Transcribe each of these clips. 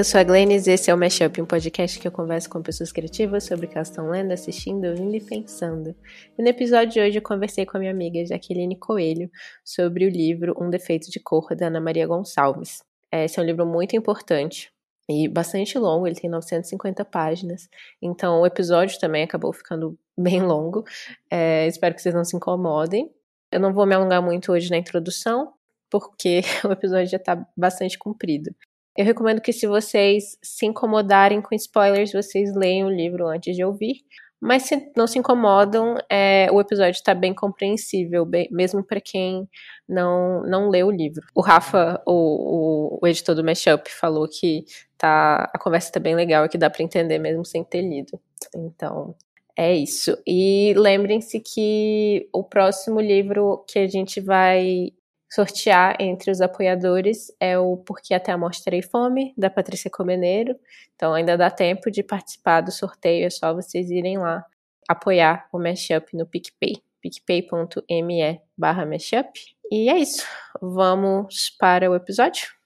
Eu sou a Glennis e esse é o Mashup, um podcast que eu converso com pessoas criativas sobre o que elas estão lendo, assistindo, ouvindo e pensando. E no episódio de hoje eu conversei com a minha amiga Jaqueline Coelho sobre o livro Um Defeito de Cor, da Ana Maria Gonçalves. Esse é um livro muito importante e bastante longo, ele tem 950 páginas, então o episódio também acabou ficando bem longo. É, espero que vocês não se incomodem. Eu não vou me alongar muito hoje na introdução, porque o episódio já está bastante comprido. Eu recomendo que, se vocês se incomodarem com spoilers, vocês leiam o livro antes de ouvir. Mas se não se incomodam, é, o episódio está bem compreensível, bem, mesmo para quem não, não leu o livro. O Rafa, o, o, o editor do Mashup, falou que tá, a conversa está bem legal e que dá para entender mesmo sem ter lido. Então, é isso. E lembrem-se que o próximo livro que a gente vai sortear entre os apoiadores é o Porque Até a Morte Terei Fome, da Patrícia Comeneiro. Então ainda dá tempo de participar do sorteio, é só vocês irem lá apoiar o Mashup no PicPay, picpay.me barra Mashup. E é isso, vamos para o episódio?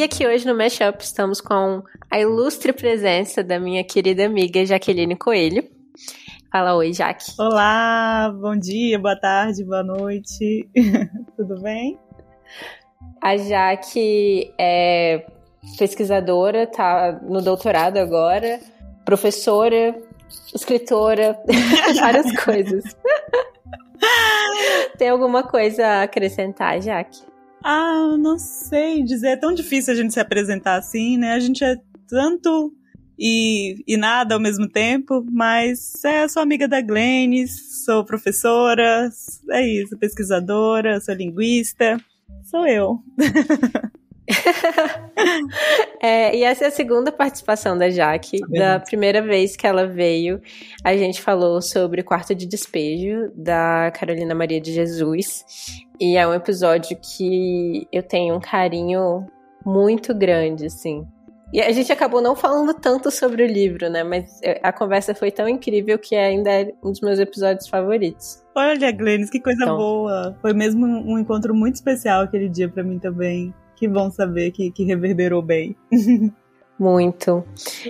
E aqui hoje no Mashup estamos com a ilustre presença da minha querida amiga Jaqueline Coelho. Fala oi, Jaque. Olá, bom dia, boa tarde, boa noite. Tudo bem? A Jaque é pesquisadora, tá no doutorado agora, professora, escritora, várias coisas. Tem alguma coisa a acrescentar, Jaque? Ah, não sei dizer. É tão difícil a gente se apresentar assim, né? A gente é tanto e, e nada ao mesmo tempo, mas é, sou amiga da Glennis, sou professora, é isso, pesquisadora, sou linguista, sou eu. é, e essa é a segunda participação da Jaque. É da primeira vez que ela veio, a gente falou sobre o quarto de despejo da Carolina Maria de Jesus. E é um episódio que eu tenho um carinho muito grande, assim. E a gente acabou não falando tanto sobre o livro, né? Mas a conversa foi tão incrível que ainda é um dos meus episódios favoritos. Olha, Glennis, que coisa então, boa! Foi mesmo um encontro muito especial aquele dia para mim também. Que bom saber que, que reverberou bem. Muito.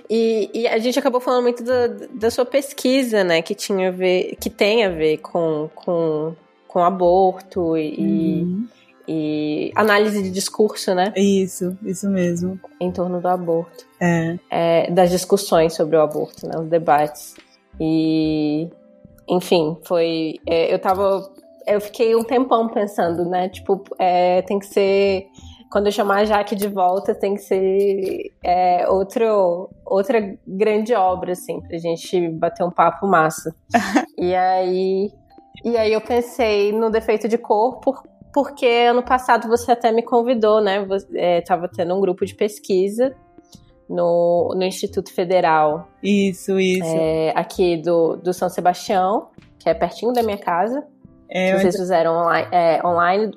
E, e, a gente acabou falando muito da, da sua pesquisa, né? Que tinha a ver, que tem a ver com, com com aborto e, uhum. e análise de discurso, né? Isso, isso mesmo. Em torno do aborto. É. é das discussões sobre o aborto, né? Os debates. E, enfim, foi. É, eu tava. Eu fiquei um tempão pensando, né? Tipo, é, tem que ser quando eu chamar a Jaque de volta, tem que ser é, outro, outra grande obra, assim, pra gente bater um papo massa. e aí e aí eu pensei no defeito de cor, por, porque ano passado você até me convidou, né? Estava é, tendo um grupo de pesquisa no, no Instituto Federal. Isso, isso. É, aqui do, do São Sebastião, que é pertinho da minha casa. É, vocês fizeram online, é, online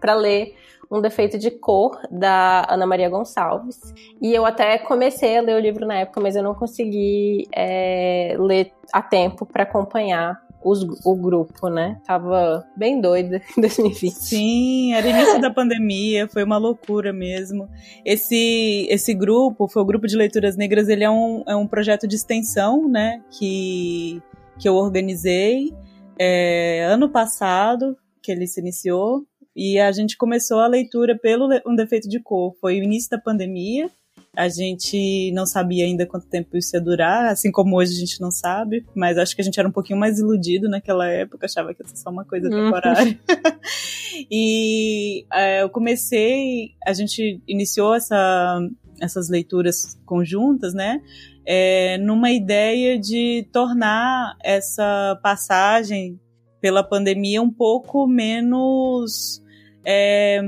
para ler um defeito de cor da Ana Maria Gonçalves. E eu até comecei a ler o livro na época, mas eu não consegui é, ler a tempo para acompanhar os, o grupo, né? Tava bem doida em 2020. Sim, era início da pandemia, foi uma loucura mesmo. Esse, esse grupo, foi o Grupo de Leituras Negras, ele é um, é um projeto de extensão, né? Que, que eu organizei é, ano passado, que ele se iniciou. E a gente começou a leitura pelo Um Defeito de Cor. Foi o início da pandemia. A gente não sabia ainda quanto tempo isso ia durar, assim como hoje a gente não sabe, mas acho que a gente era um pouquinho mais iludido naquela época, achava que ia ser só uma coisa uhum. temporária. e é, eu comecei, a gente iniciou essa, essas leituras conjuntas, né? É, numa ideia de tornar essa passagem pela pandemia um pouco menos. É,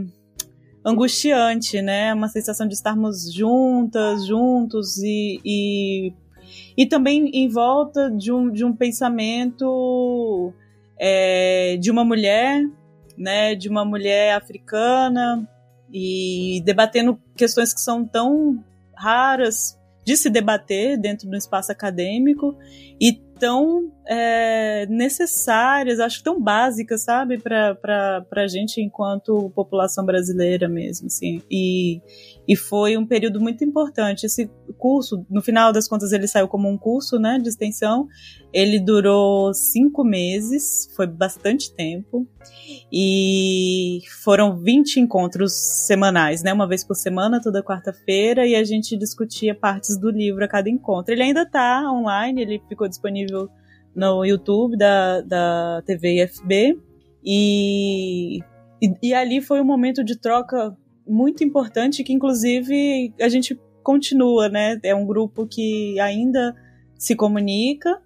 angustiante, né? Uma sensação de estarmos juntas, juntos e, e, e também em volta de um, de um pensamento é, de uma mulher, né? De uma mulher africana e debatendo questões que são tão raras de se debater dentro do espaço acadêmico e tão é, necessárias, acho tão básicas, sabe, para a gente enquanto população brasileira mesmo, assim. E, e foi um período muito importante. Esse curso, no final das contas, ele saiu como um curso, né, de extensão. Ele durou cinco meses, foi bastante tempo. E foram 20 encontros semanais, né, uma vez por semana, toda quarta-feira, e a gente discutia partes do livro a cada encontro. Ele ainda está online, ele ficou disponível no YouTube da, da TV IFB. E, e, e ali foi um momento de troca muito importante que, inclusive, a gente continua, né? É um grupo que ainda se comunica,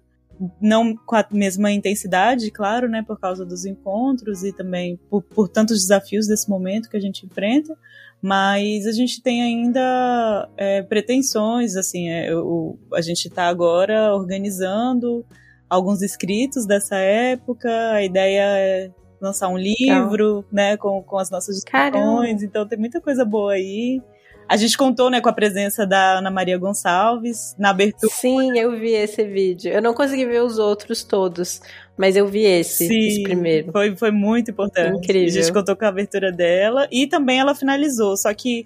não com a mesma intensidade, claro, né? Por causa dos encontros e também por, por tantos desafios desse momento que a gente enfrenta, mas a gente tem ainda é, pretensões, assim, é, o, a gente está agora organizando alguns escritos dessa época. A ideia é lançar um livro, Legal. né, com, com as nossas discussões. Então tem muita coisa boa aí. A gente contou, né, com a presença da Ana Maria Gonçalves na abertura. Sim, eu vi esse vídeo. Eu não consegui ver os outros todos, mas eu vi esse, Sim, esse primeiro. Foi, foi muito importante. Incrível. A gente contou com a abertura dela e também ela finalizou. Só que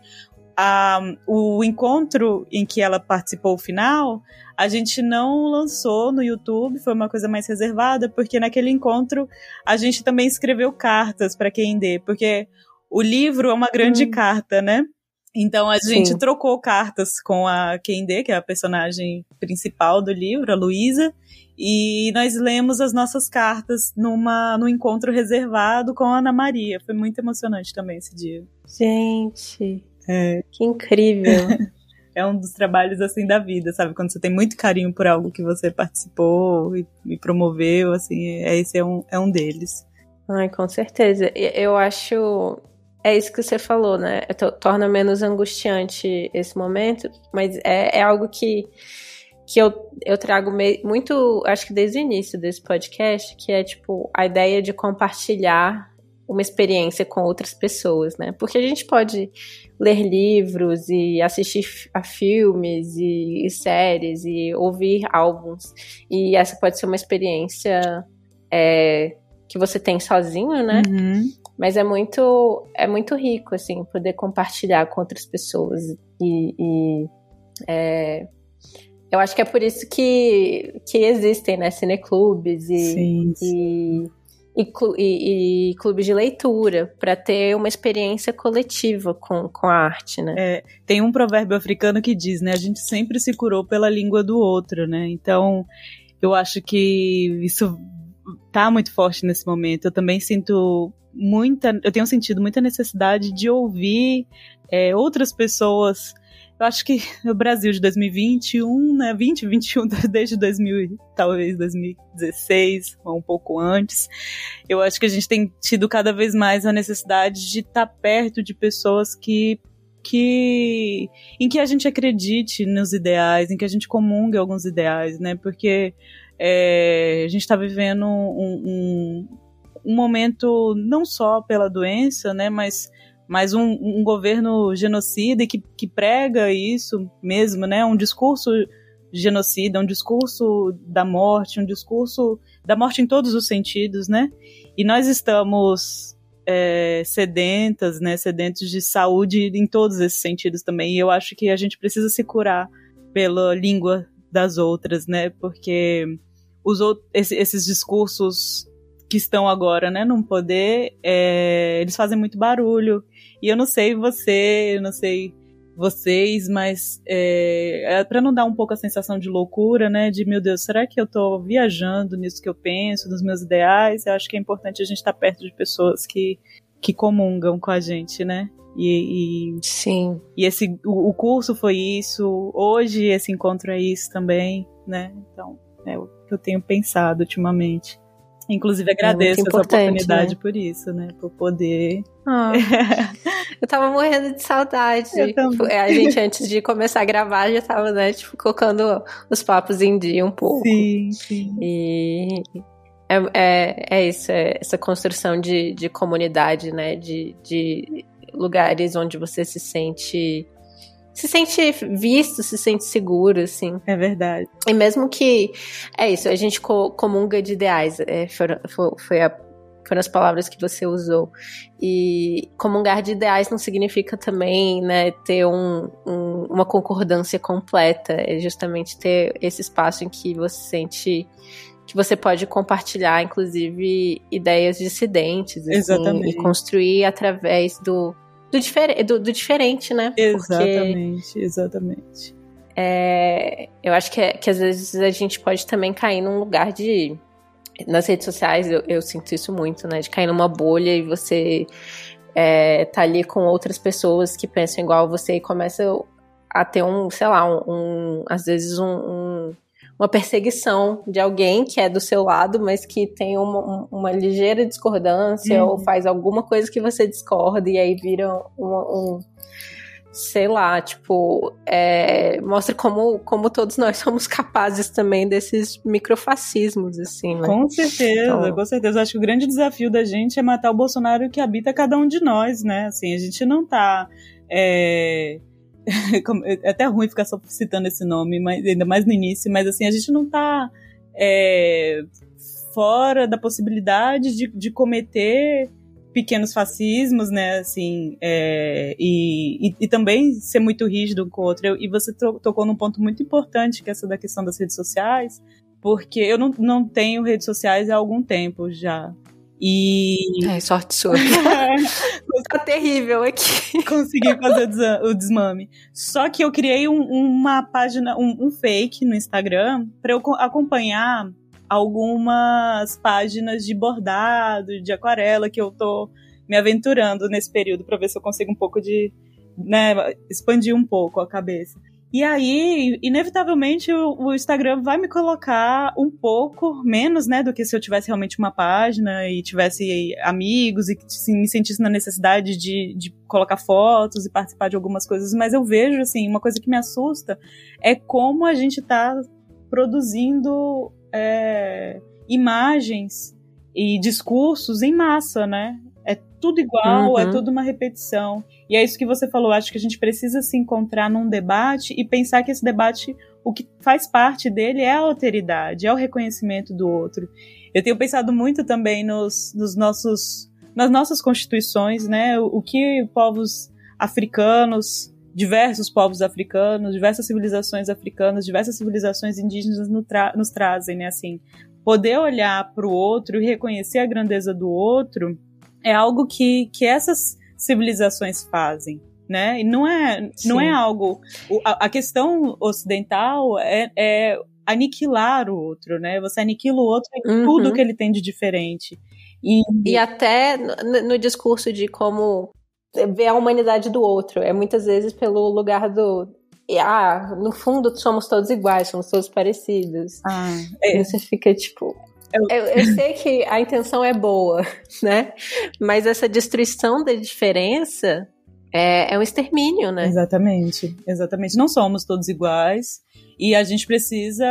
a, o encontro em que ela participou o final, a gente não lançou no YouTube, foi uma coisa mais reservada, porque naquele encontro a gente também escreveu cartas para quem dê, porque o livro é uma grande hum. carta, né? Então a gente Sim. trocou cartas com a Kende, que é a personagem principal do livro, a Luísa, e nós lemos as nossas cartas numa num encontro reservado com a Ana Maria. Foi muito emocionante também esse dia. Gente, é. que incrível. é um dos trabalhos assim da vida, sabe? Quando você tem muito carinho por algo que você participou e, e promoveu, assim, é, esse é um, é um deles. Ai, com certeza. Eu acho. É isso que você falou, né? Torna menos angustiante esse momento, mas é, é algo que, que eu, eu trago muito, acho que desde o início desse podcast, que é tipo a ideia de compartilhar uma experiência com outras pessoas, né? Porque a gente pode ler livros e assistir a filmes e, e, séries e ouvir álbuns e essa pode ser uma experiência é, que você tem sozinho, né? Uhum. Mas é muito é muito rico assim poder compartilhar com outras pessoas e, e é, eu acho que é por isso que, que existem né, cineclubes e, sim, sim. e e, e, e clubes de leitura, para ter uma experiência coletiva com, com a arte, né? É, tem um provérbio africano que diz, né? A gente sempre se curou pela língua do outro, né? Então, eu acho que isso tá muito forte nesse momento. Eu também sinto muita, eu tenho sentido muita necessidade de ouvir é, outras pessoas eu acho que o Brasil de 2021, né, 2021 desde 2000, talvez 2016 ou um pouco antes, eu acho que a gente tem tido cada vez mais a necessidade de estar perto de pessoas que que em que a gente acredite nos ideais, em que a gente comungue alguns ideais, né? Porque é, a gente está vivendo um, um, um momento não só pela doença, né? Mas mas um, um governo genocida que, que prega isso mesmo, né? Um discurso genocida, um discurso da morte, um discurso da morte em todos os sentidos, né? E nós estamos é, sedentas, né? Sedentos de saúde em todos esses sentidos também. E eu acho que a gente precisa se curar pela língua das outras, né? Porque os outros, esses discursos que estão agora, né, no poder, é, eles fazem muito barulho. E eu não sei você, eu não sei vocês, mas é, é para não dar um pouco a sensação de loucura, né? De meu Deus, será que eu tô viajando nisso que eu penso, nos meus ideais? Eu acho que é importante a gente estar tá perto de pessoas que, que comungam com a gente, né? E, e sim. E esse o, o, curso foi isso, hoje esse encontro é isso também, né? Então é o que eu tenho pensado ultimamente. Inclusive é agradeço é essa oportunidade né? por isso, né? Por poder. Ah, eu tava morrendo de saudade. É, a gente, antes de começar a gravar, já tava, né, tipo, colocando os papos em dia um pouco. Sim, sim. E é, é, é isso, é essa construção de, de comunidade, né? De, de lugares onde você se sente se sente visto, se sente seguro, assim. É verdade. E mesmo que. É isso, a gente comunga de ideais. É, foi, foi a foram as palavras que você usou. E comungar de ideais não significa também né, ter um, um, uma concordância completa, é justamente ter esse espaço em que você sente que você pode compartilhar, inclusive, ideias dissidentes assim, Exatamente. e construir através do, do, difer do, do diferente, né? Exatamente, Porque, exatamente. É, eu acho que, é, que às vezes a gente pode também cair num lugar de nas redes sociais eu, eu, sinto isso muito, né? De cair numa bolha e você é, tá ali com outras pessoas que pensam igual você e começa a ter um, sei lá, um, um às vezes um, um, uma perseguição de alguém que é do seu lado, mas que tem uma, uma ligeira discordância uhum. ou faz alguma coisa que você discorda e aí vira um sei lá, tipo, é, mostra como, como todos nós somos capazes também desses microfascismos, assim, né? Com certeza, então... com certeza. Acho que o grande desafio da gente é matar o Bolsonaro que habita cada um de nós, né? Assim, a gente não tá. É... é até ruim ficar só citando esse nome, mas, ainda mais no início, mas assim, a gente não tá é, fora da possibilidade de, de cometer pequenos fascismos, né, assim, é, e, e, e, também ser muito rígido com o outro. E você tocou num ponto muito importante, que é essa da questão das redes sociais, porque eu não, não tenho redes sociais há algum tempo já. E. É, sorte sua. tá terrível aqui. Consegui fazer o desmame. Só que eu criei um, uma página, um, um fake no Instagram para eu acompanhar algumas páginas de bordado, de aquarela que eu tô me aventurando nesse período para ver se eu consigo um pouco de, né, expandir um pouco a cabeça. E aí, inevitavelmente, o, o, Instagram vai me colocar um pouco menos, né, do que se eu tivesse realmente uma página e tivesse amigos e assim, me sentisse na necessidade de, de colocar fotos e participar de algumas coisas. Mas eu vejo, assim, uma coisa que me assusta é como a gente tá produzindo é, imagens e discursos em massa, né? É tudo igual, é uhum. é tudo uma repetição. E é isso que você falou, acho que a gente precisa se encontrar num debate e pensar que esse debate, o que faz parte dele é a alteridade, é o reconhecimento do outro. Eu tenho pensado muito também nos, nos nossos, nas nossas constituições, né? O, o que povos africanos diversos povos africanos, diversas civilizações africanas, diversas civilizações indígenas nos, tra nos trazem, né? Assim, poder olhar para o outro e reconhecer a grandeza do outro é algo que, que essas civilizações fazem, né? E não é, não é algo. A, a questão ocidental é, é, aniquilar o outro, né? Você aniquila o outro em uhum. tudo que ele tem de diferente. E, e até no, no discurso de como ver a humanidade do outro. É muitas vezes pelo lugar do. Ah, no fundo somos todos iguais, somos todos parecidos. Ah, é. E você fica tipo. Eu... Eu, sei que a intenção é boa, né? Mas essa destruição da diferença é, é um extermínio, né? Exatamente, exatamente. Não somos todos iguais e a gente precisa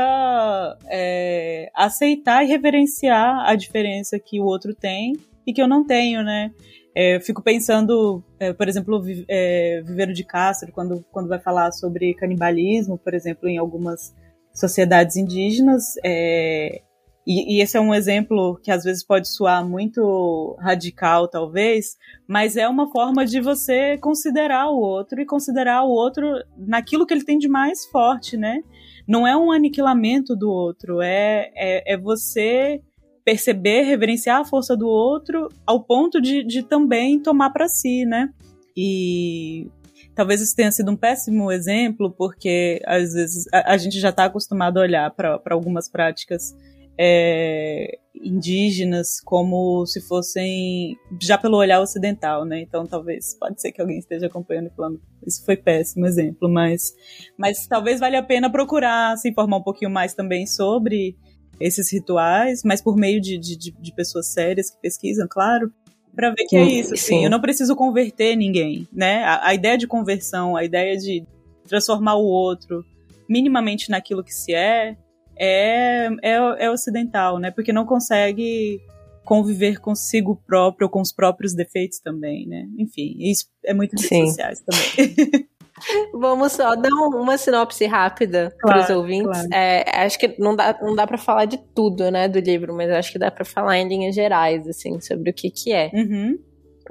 é, aceitar e reverenciar a diferença que o outro tem e que eu não tenho, né? É, fico pensando, é, por exemplo, é, Viveiro de Castro, quando, quando vai falar sobre canibalismo, por exemplo, em algumas sociedades indígenas, é, e, e, esse é um exemplo que às vezes pode soar muito radical, talvez, mas é uma forma de você considerar o outro e considerar o outro naquilo que ele tem de mais forte, né? Não é um aniquilamento do outro, é, é, é você perceber, reverenciar a força do outro ao ponto de, de também tomar para si, né? E talvez isso tenha sido um péssimo exemplo, porque às vezes a, a gente já está acostumado a olhar para algumas práticas é, indígenas como se fossem já pelo olhar ocidental, né? Então talvez pode ser que alguém esteja acompanhando e falando isso foi péssimo exemplo, mas mas talvez valha a pena procurar se informar um pouquinho mais também sobre esses rituais, mas por meio de, de, de pessoas sérias que pesquisam, claro, para ver que é isso. Assim, eu não preciso converter ninguém, né? A, a, ideia de conversão, a ideia de transformar o outro minimamente naquilo que se é, é, é, é ocidental, né? Porque não consegue conviver consigo próprio, com os próprios defeitos também, né? Enfim, isso é muito redes sociais também. Vamos só dar uma sinopse rápida claro, para os ouvintes. Claro. É, acho que não dá, não dá para falar de tudo, né, do livro, mas acho que dá para falar em linhas gerais, assim, sobre o que que é. Uhum.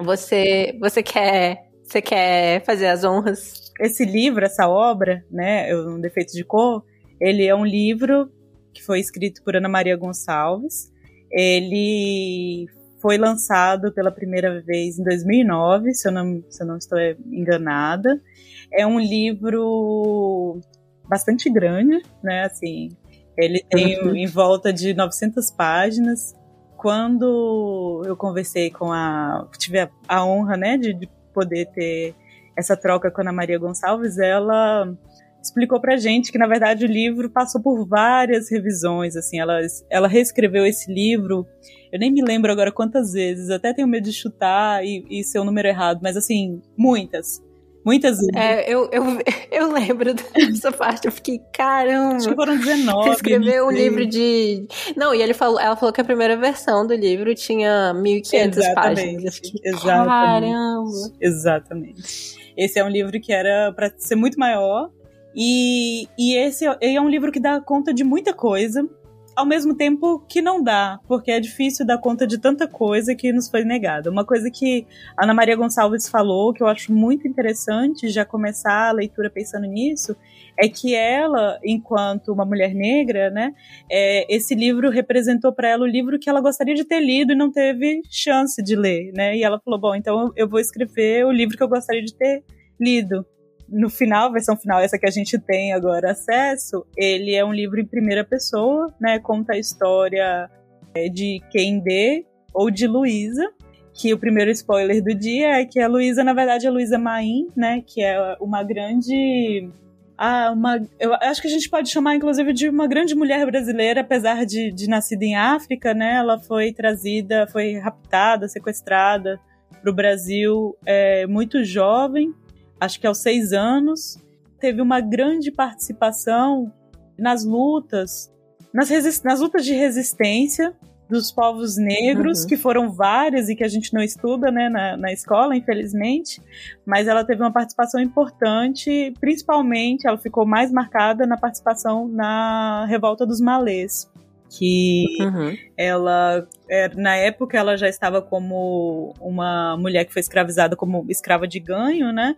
Você, você quer, você quer fazer as honras? Esse livro, essa obra, né, Um Defeito de Cor, ele é um livro que foi escrito por Ana Maria Gonçalves. Ele foi lançado pela primeira vez em 2009, se eu não, se eu não estou enganada. É um livro bastante grande, né? Assim, ele tem em volta de 900 páginas. Quando eu conversei com a. tive a, a honra, né, de, de poder ter essa troca com a Ana Maria Gonçalves, ela explicou pra gente que, na verdade, o livro passou por várias revisões, assim, ela, ela reescreveu esse livro, eu nem me lembro agora quantas vezes, até tenho medo de chutar e, e ser o número errado, mas, assim, muitas. Muitas vezes. É, eu, eu, eu lembro dessa parte, eu fiquei, caramba. Acho que foram 19. Escreveu um livro de. Não, e ele falou, ela falou que a primeira versão do livro tinha 1.500 páginas. Fiquei, Exatamente. Caramba. Exatamente. Esse é um livro que era para ser muito maior, e, e esse é um livro que dá conta de muita coisa, ao mesmo tempo que não dá, porque é difícil dar conta de tanta coisa que nos foi negada. Uma coisa que a Ana Maria Gonçalves falou, que eu acho muito interessante já começar a leitura pensando nisso, é que ela, enquanto uma mulher negra, né, é, esse livro representou para ela o livro que ela gostaria de ter lido e não teve chance de ler, né? E ela falou: bom, então eu vou escrever o livro que eu gostaria de ter lido no final, a versão final, essa que a gente tem agora acesso, ele é um livro em primeira pessoa, né? Conta a história é, de Kendê ou de Luísa, que o primeiro spoiler do dia é que a Luísa, na verdade, é a Luísa Maim, né? Que é uma grande. Ah, uma, eu acho que a gente pode chamar, inclusive, de uma grande mulher brasileira, apesar de, de nascida em África, né? Ela foi trazida, foi raptada, sequestrada para o Brasil é, muito jovem acho que aos seis anos, teve uma grande participação nas lutas, nas, nas lutas de resistência dos povos negros, uhum. que foram várias e que a gente não estuda né, na, na escola, infelizmente, mas ela teve uma participação importante, principalmente ela ficou mais marcada na participação na revolta dos malês que uhum. ela é, na época ela já estava como uma mulher que foi escravizada como escrava de ganho, né?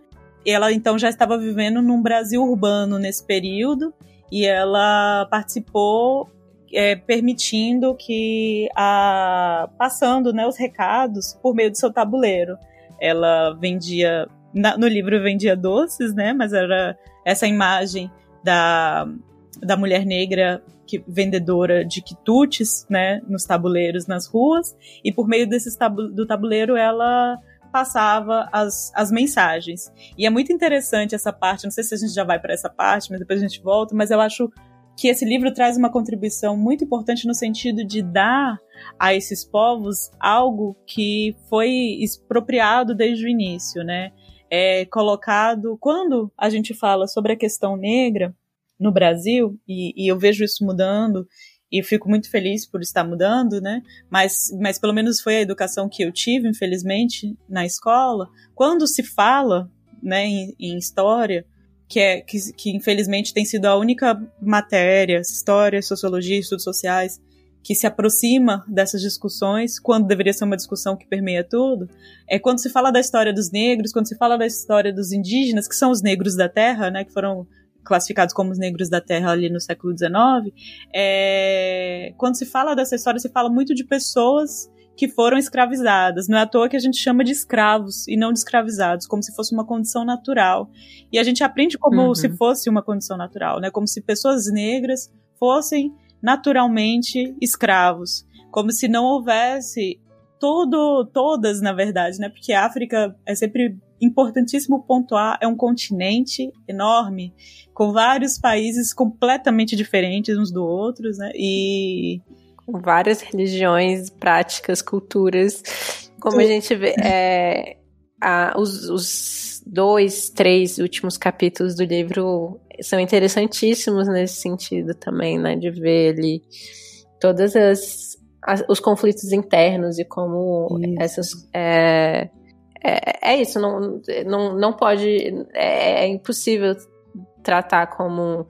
Ela então já estava vivendo num Brasil urbano nesse período e ela participou é, permitindo que a passando né, os recados por meio do seu tabuleiro. Ela vendia na, no livro vendia doces, né? Mas era essa imagem da, da mulher negra que, vendedora de quitutes, né? Nos tabuleiros nas ruas e por meio desses tabu, do tabuleiro ela passava as, as mensagens. E é muito interessante essa parte, não sei se a gente já vai para essa parte, mas depois a gente volta, mas eu acho que esse livro traz uma contribuição muito importante no sentido de dar a esses povos algo que foi expropriado desde o início, né? É colocado quando a gente fala sobre a questão negra no Brasil e, e eu vejo isso mudando e fico muito feliz por estar mudando, né? Mas, mas pelo menos foi a educação que eu tive, infelizmente, na escola. Quando se fala, né, em, em história, que é que, que infelizmente tem sido a única matéria, história, sociologia, estudos sociais, que se aproxima dessas discussões, quando deveria ser uma discussão que permeia tudo, é quando se fala da história dos negros, quando se fala da história dos indígenas, que são os negros da terra, né, que foram classificados como os negros da terra ali no século XIX, é, quando se fala dessa história, se fala muito de pessoas que foram escravizadas. Não é à toa que a gente chama de escravos e não de escravizados, como se fosse uma condição natural. E a gente aprende como uhum. se fosse uma condição natural, né? Como se pessoas negras fossem naturalmente escravos, como se não houvesse todo, todas, na verdade, né? Porque a África é sempre importantíssimo pontuar, é um continente enorme, com vários países completamente diferentes uns do outros, né? E com várias religiões, práticas, culturas. Como a gente vê, é, a, os, os dois, três últimos capítulos do livro são interessantíssimos nesse sentido também, né? De ver ali todas as, as os conflitos internos e como Isso. essas é, é, é isso, não, não, não pode, é, é impossível tratar como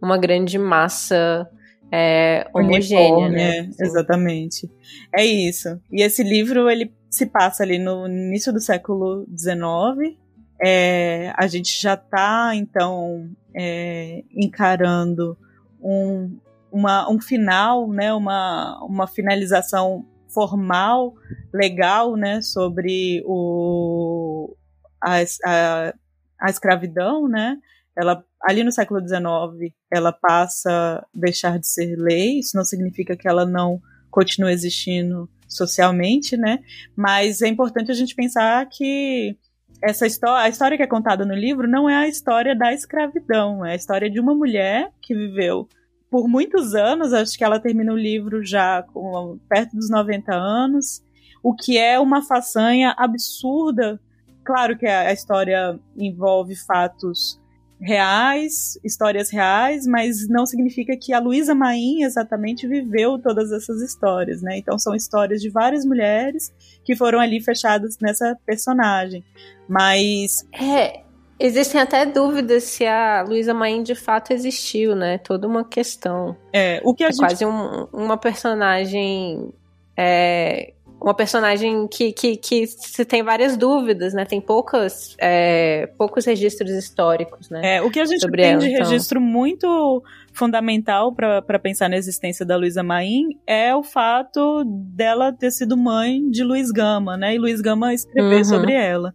uma grande massa é, homogênea, né? É, exatamente. É isso. E esse livro, ele se passa ali no início do século XIX. É, a gente já está, então, é, encarando um, uma, um final, né, uma, uma finalização formal, legal, né, sobre o, a, a, a escravidão, né, ela ali no século XIX ela passa a deixar de ser lei. Isso não significa que ela não continue existindo socialmente, né? Mas é importante a gente pensar que essa história, a história que é contada no livro não é a história da escravidão, é a história de uma mulher que viveu por muitos anos, acho que ela termina o livro já com perto dos 90 anos, o que é uma façanha absurda. Claro que a, história envolve fatos reais, histórias reais, mas não significa que a Luísa Maim exatamente viveu todas essas histórias, né? Então são histórias de várias mulheres que foram ali fechadas nessa personagem. Mas é, existem até dúvidas se a Luísa Maim de fato existiu, né? Toda uma questão. É, o que a é gente... quase um, uma personagem é, uma personagem que, que, que se tem várias dúvidas, né? Tem poucas, é, poucos registros históricos, né? É, o que a gente tem ela, de então. registro muito fundamental para pensar na existência da Luísa Maim é o fato dela ter sido mãe de Luiz Gama, né? E Luiz Gama escrever uhum. sobre ela.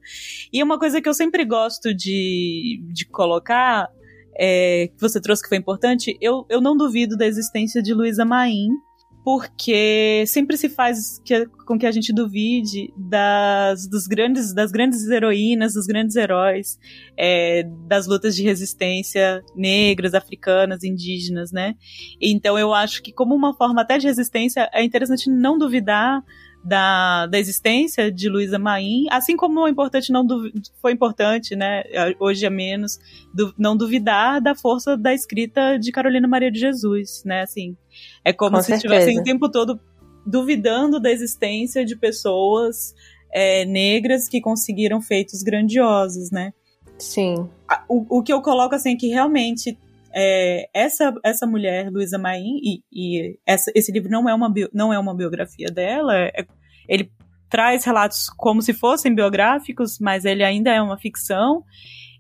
E uma coisa que eu sempre gosto de, de colocar, é, que você trouxe que foi importante, eu, eu não duvido da existência de Luísa Maim, porque sempre se faz que, com que a gente duvide das, dos grandes, das grandes heroínas, dos grandes heróis, é, das lutas de resistência negras, africanas, indígenas, né? Então eu acho que como uma forma até de resistência é interessante não duvidar da, da existência de Luísa Maim, assim como é importante não foi importante, né, hoje é menos, du, não duvidar da força da escrita de Carolina Maria de Jesus, né, assim, é como Com se estivessem o tempo todo duvidando da existência de pessoas é, negras que conseguiram feitos grandiosos, né. Sim. O, o que eu coloco, assim, é que realmente é, essa, essa mulher, Luísa Maim, e, e essa, esse livro não é uma, bio, não é uma biografia dela, é, ele traz relatos como se fossem biográficos, mas ele ainda é uma ficção.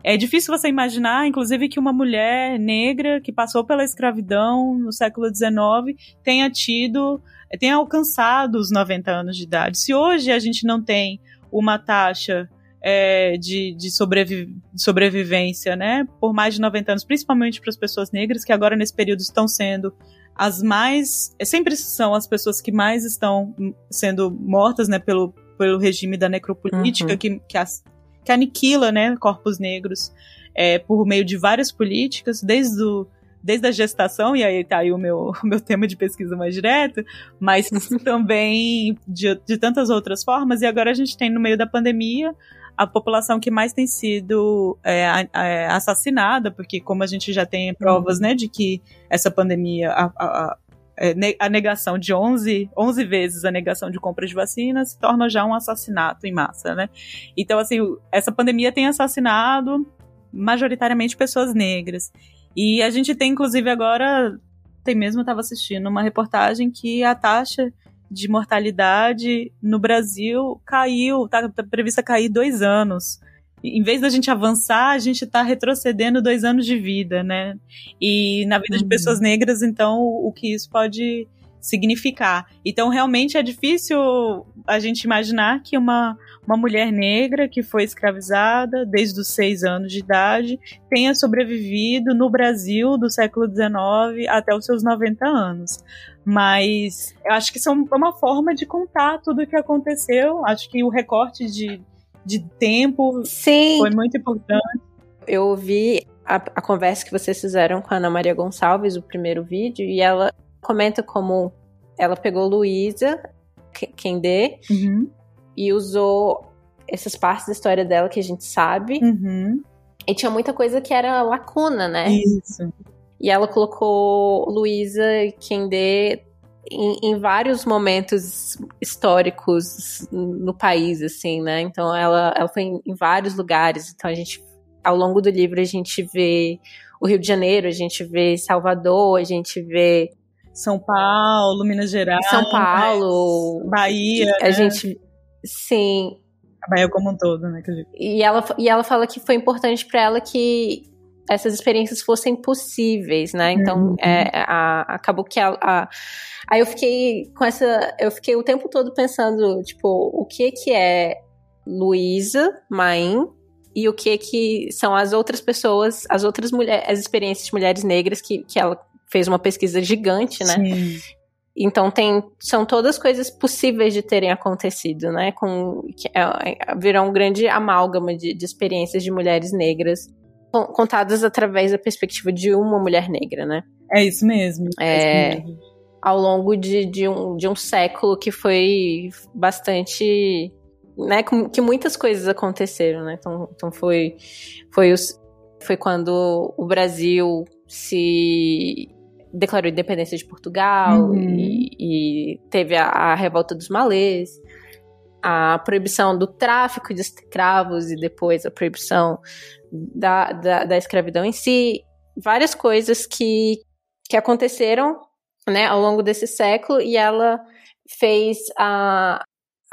É difícil você imaginar, inclusive, que uma mulher negra que passou pela escravidão no século XIX tenha tido, tenha alcançado os 90 anos de idade. Se hoje a gente não tem uma taxa é, de, de, sobrevi sobrevivência, né, por mais de 90 anos, principalmente para as pessoas negras, que agora nesse período estão sendo as mais, é, sempre são as pessoas que mais estão sendo mortas, né, pelo, pelo regime da necropolítica, uhum. que, que, as, que aniquila, né, corpos negros é, por meio de várias políticas, desde o desde a gestação, e aí tá aí o meu, o meu tema de pesquisa mais direto, mas também de, de tantas outras formas, e agora a gente tem no meio da pandemia a população que mais tem sido é, é, assassinada, porque como a gente já tem provas, uhum. né, de que essa pandemia, a, a, é, a, negação de 11, 11 vezes a negação de compra de vacinas se torna já um assassinato em massa, né? Então, assim, essa pandemia tem assassinado majoritariamente pessoas negras. E a gente tem, inclusive, agora, tem mesmo, estava assistindo uma reportagem que a taxa de mortalidade no Brasil caiu, está tá prevista cair dois anos. Em vez da gente avançar, a gente está retrocedendo dois anos de vida, né? E na vida uhum. de pessoas negras, então, o que isso pode significar. Então, realmente é difícil a gente imaginar que uma, uma mulher negra que foi escravizada desde os seis anos de idade tenha sobrevivido no Brasil do século XIX até os seus 90 anos. Mas eu acho que isso é uma forma de contar tudo o que aconteceu. Acho que o recorte de, de tempo Sim. foi muito importante. Eu ouvi a, a conversa que vocês fizeram com a Ana Maria Gonçalves, o primeiro vídeo, e ela comenta como ela pegou Luísa, quem dê, uhum. e usou essas partes da história dela que a gente sabe. Uhum. E tinha muita coisa que era lacuna, né? Isso. E ela colocou Luísa e Kendê em, em vários momentos históricos no país, assim, né? Então ela, ela foi em, em vários lugares. Então a gente, ao longo do livro, a gente vê o Rio de Janeiro, a gente vê Salvador, a gente vê São Paulo, Minas Gerais, São Paulo, Bahia. A né? gente, sim. A Bahia como um todo, né? E ela, e ela fala que foi importante para ela que essas experiências fossem possíveis, né? Então, uhum. é, a, acabou que a, a, aí eu fiquei com essa, eu fiquei o tempo todo pensando, tipo, o que que é Luísa Maim e o que que são as outras pessoas, as outras mulheres, as experiências de mulheres negras que, que ela fez uma pesquisa gigante, né? Sim. Então tem, são todas coisas possíveis de terem acontecido, né? Com que é, é, virou um grande amálgama de, de experiências de mulheres negras contadas através da perspectiva de uma mulher negra, né? É isso mesmo. É, é isso mesmo. Ao longo de, de, um, de um século que foi bastante. Né, que muitas coisas aconteceram, né? Então, então foi, foi, os, foi quando o Brasil se declarou independência de Portugal uhum. e, e, teve a, a, revolta dos malês, a proibição do tráfico de escravos e depois a proibição da, da, da escravidão em si, várias coisas que, que aconteceram né, ao longo desse século e ela fez a,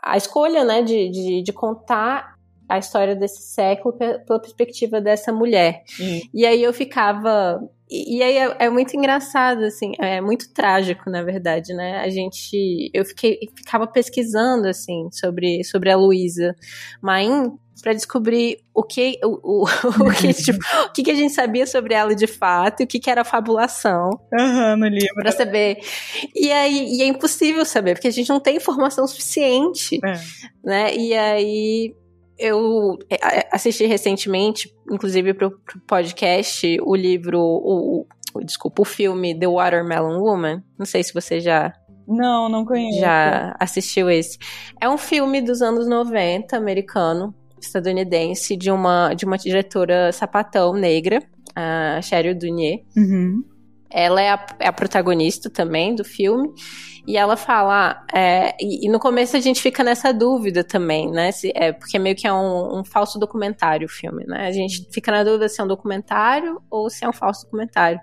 a escolha né, de, de, de contar a história desse século pela perspectiva dessa mulher. Hum. E aí eu ficava. E, e aí é, é, muito engraçado, assim, é muito trágico, na verdade, né? A gente. Eu fiquei, ficava pesquisando, assim, sobre, sobre a Luísa Maim para descobrir o que o, o, o que, tipo, o que, que a gente sabia sobre ela de fato e o que, que era fabulação. Uhum, no livro. Pra saber. E aí e é impossível saber, porque a gente não tem informação suficiente. É. Né? E aí eu é, assisti recentemente, inclusive pro, pro podcast, o livro, o, o, desculpa, o filme The Watermelon Woman. Não sei se você já não, não conheço. Já assistiu esse. É um filme dos anos 90, americano, estadunidense de uma, de uma diretora sapatão negra, a Cheryl Dunier. Uhum. Ela é a, é a, protagonista também do filme. E ela fala. É, e, e, no começo a gente fica nessa dúvida também, né? Se, é, porque meio que é um, um, falso documentário o filme, né? A gente fica na dúvida se é um documentário ou se é um falso documentário.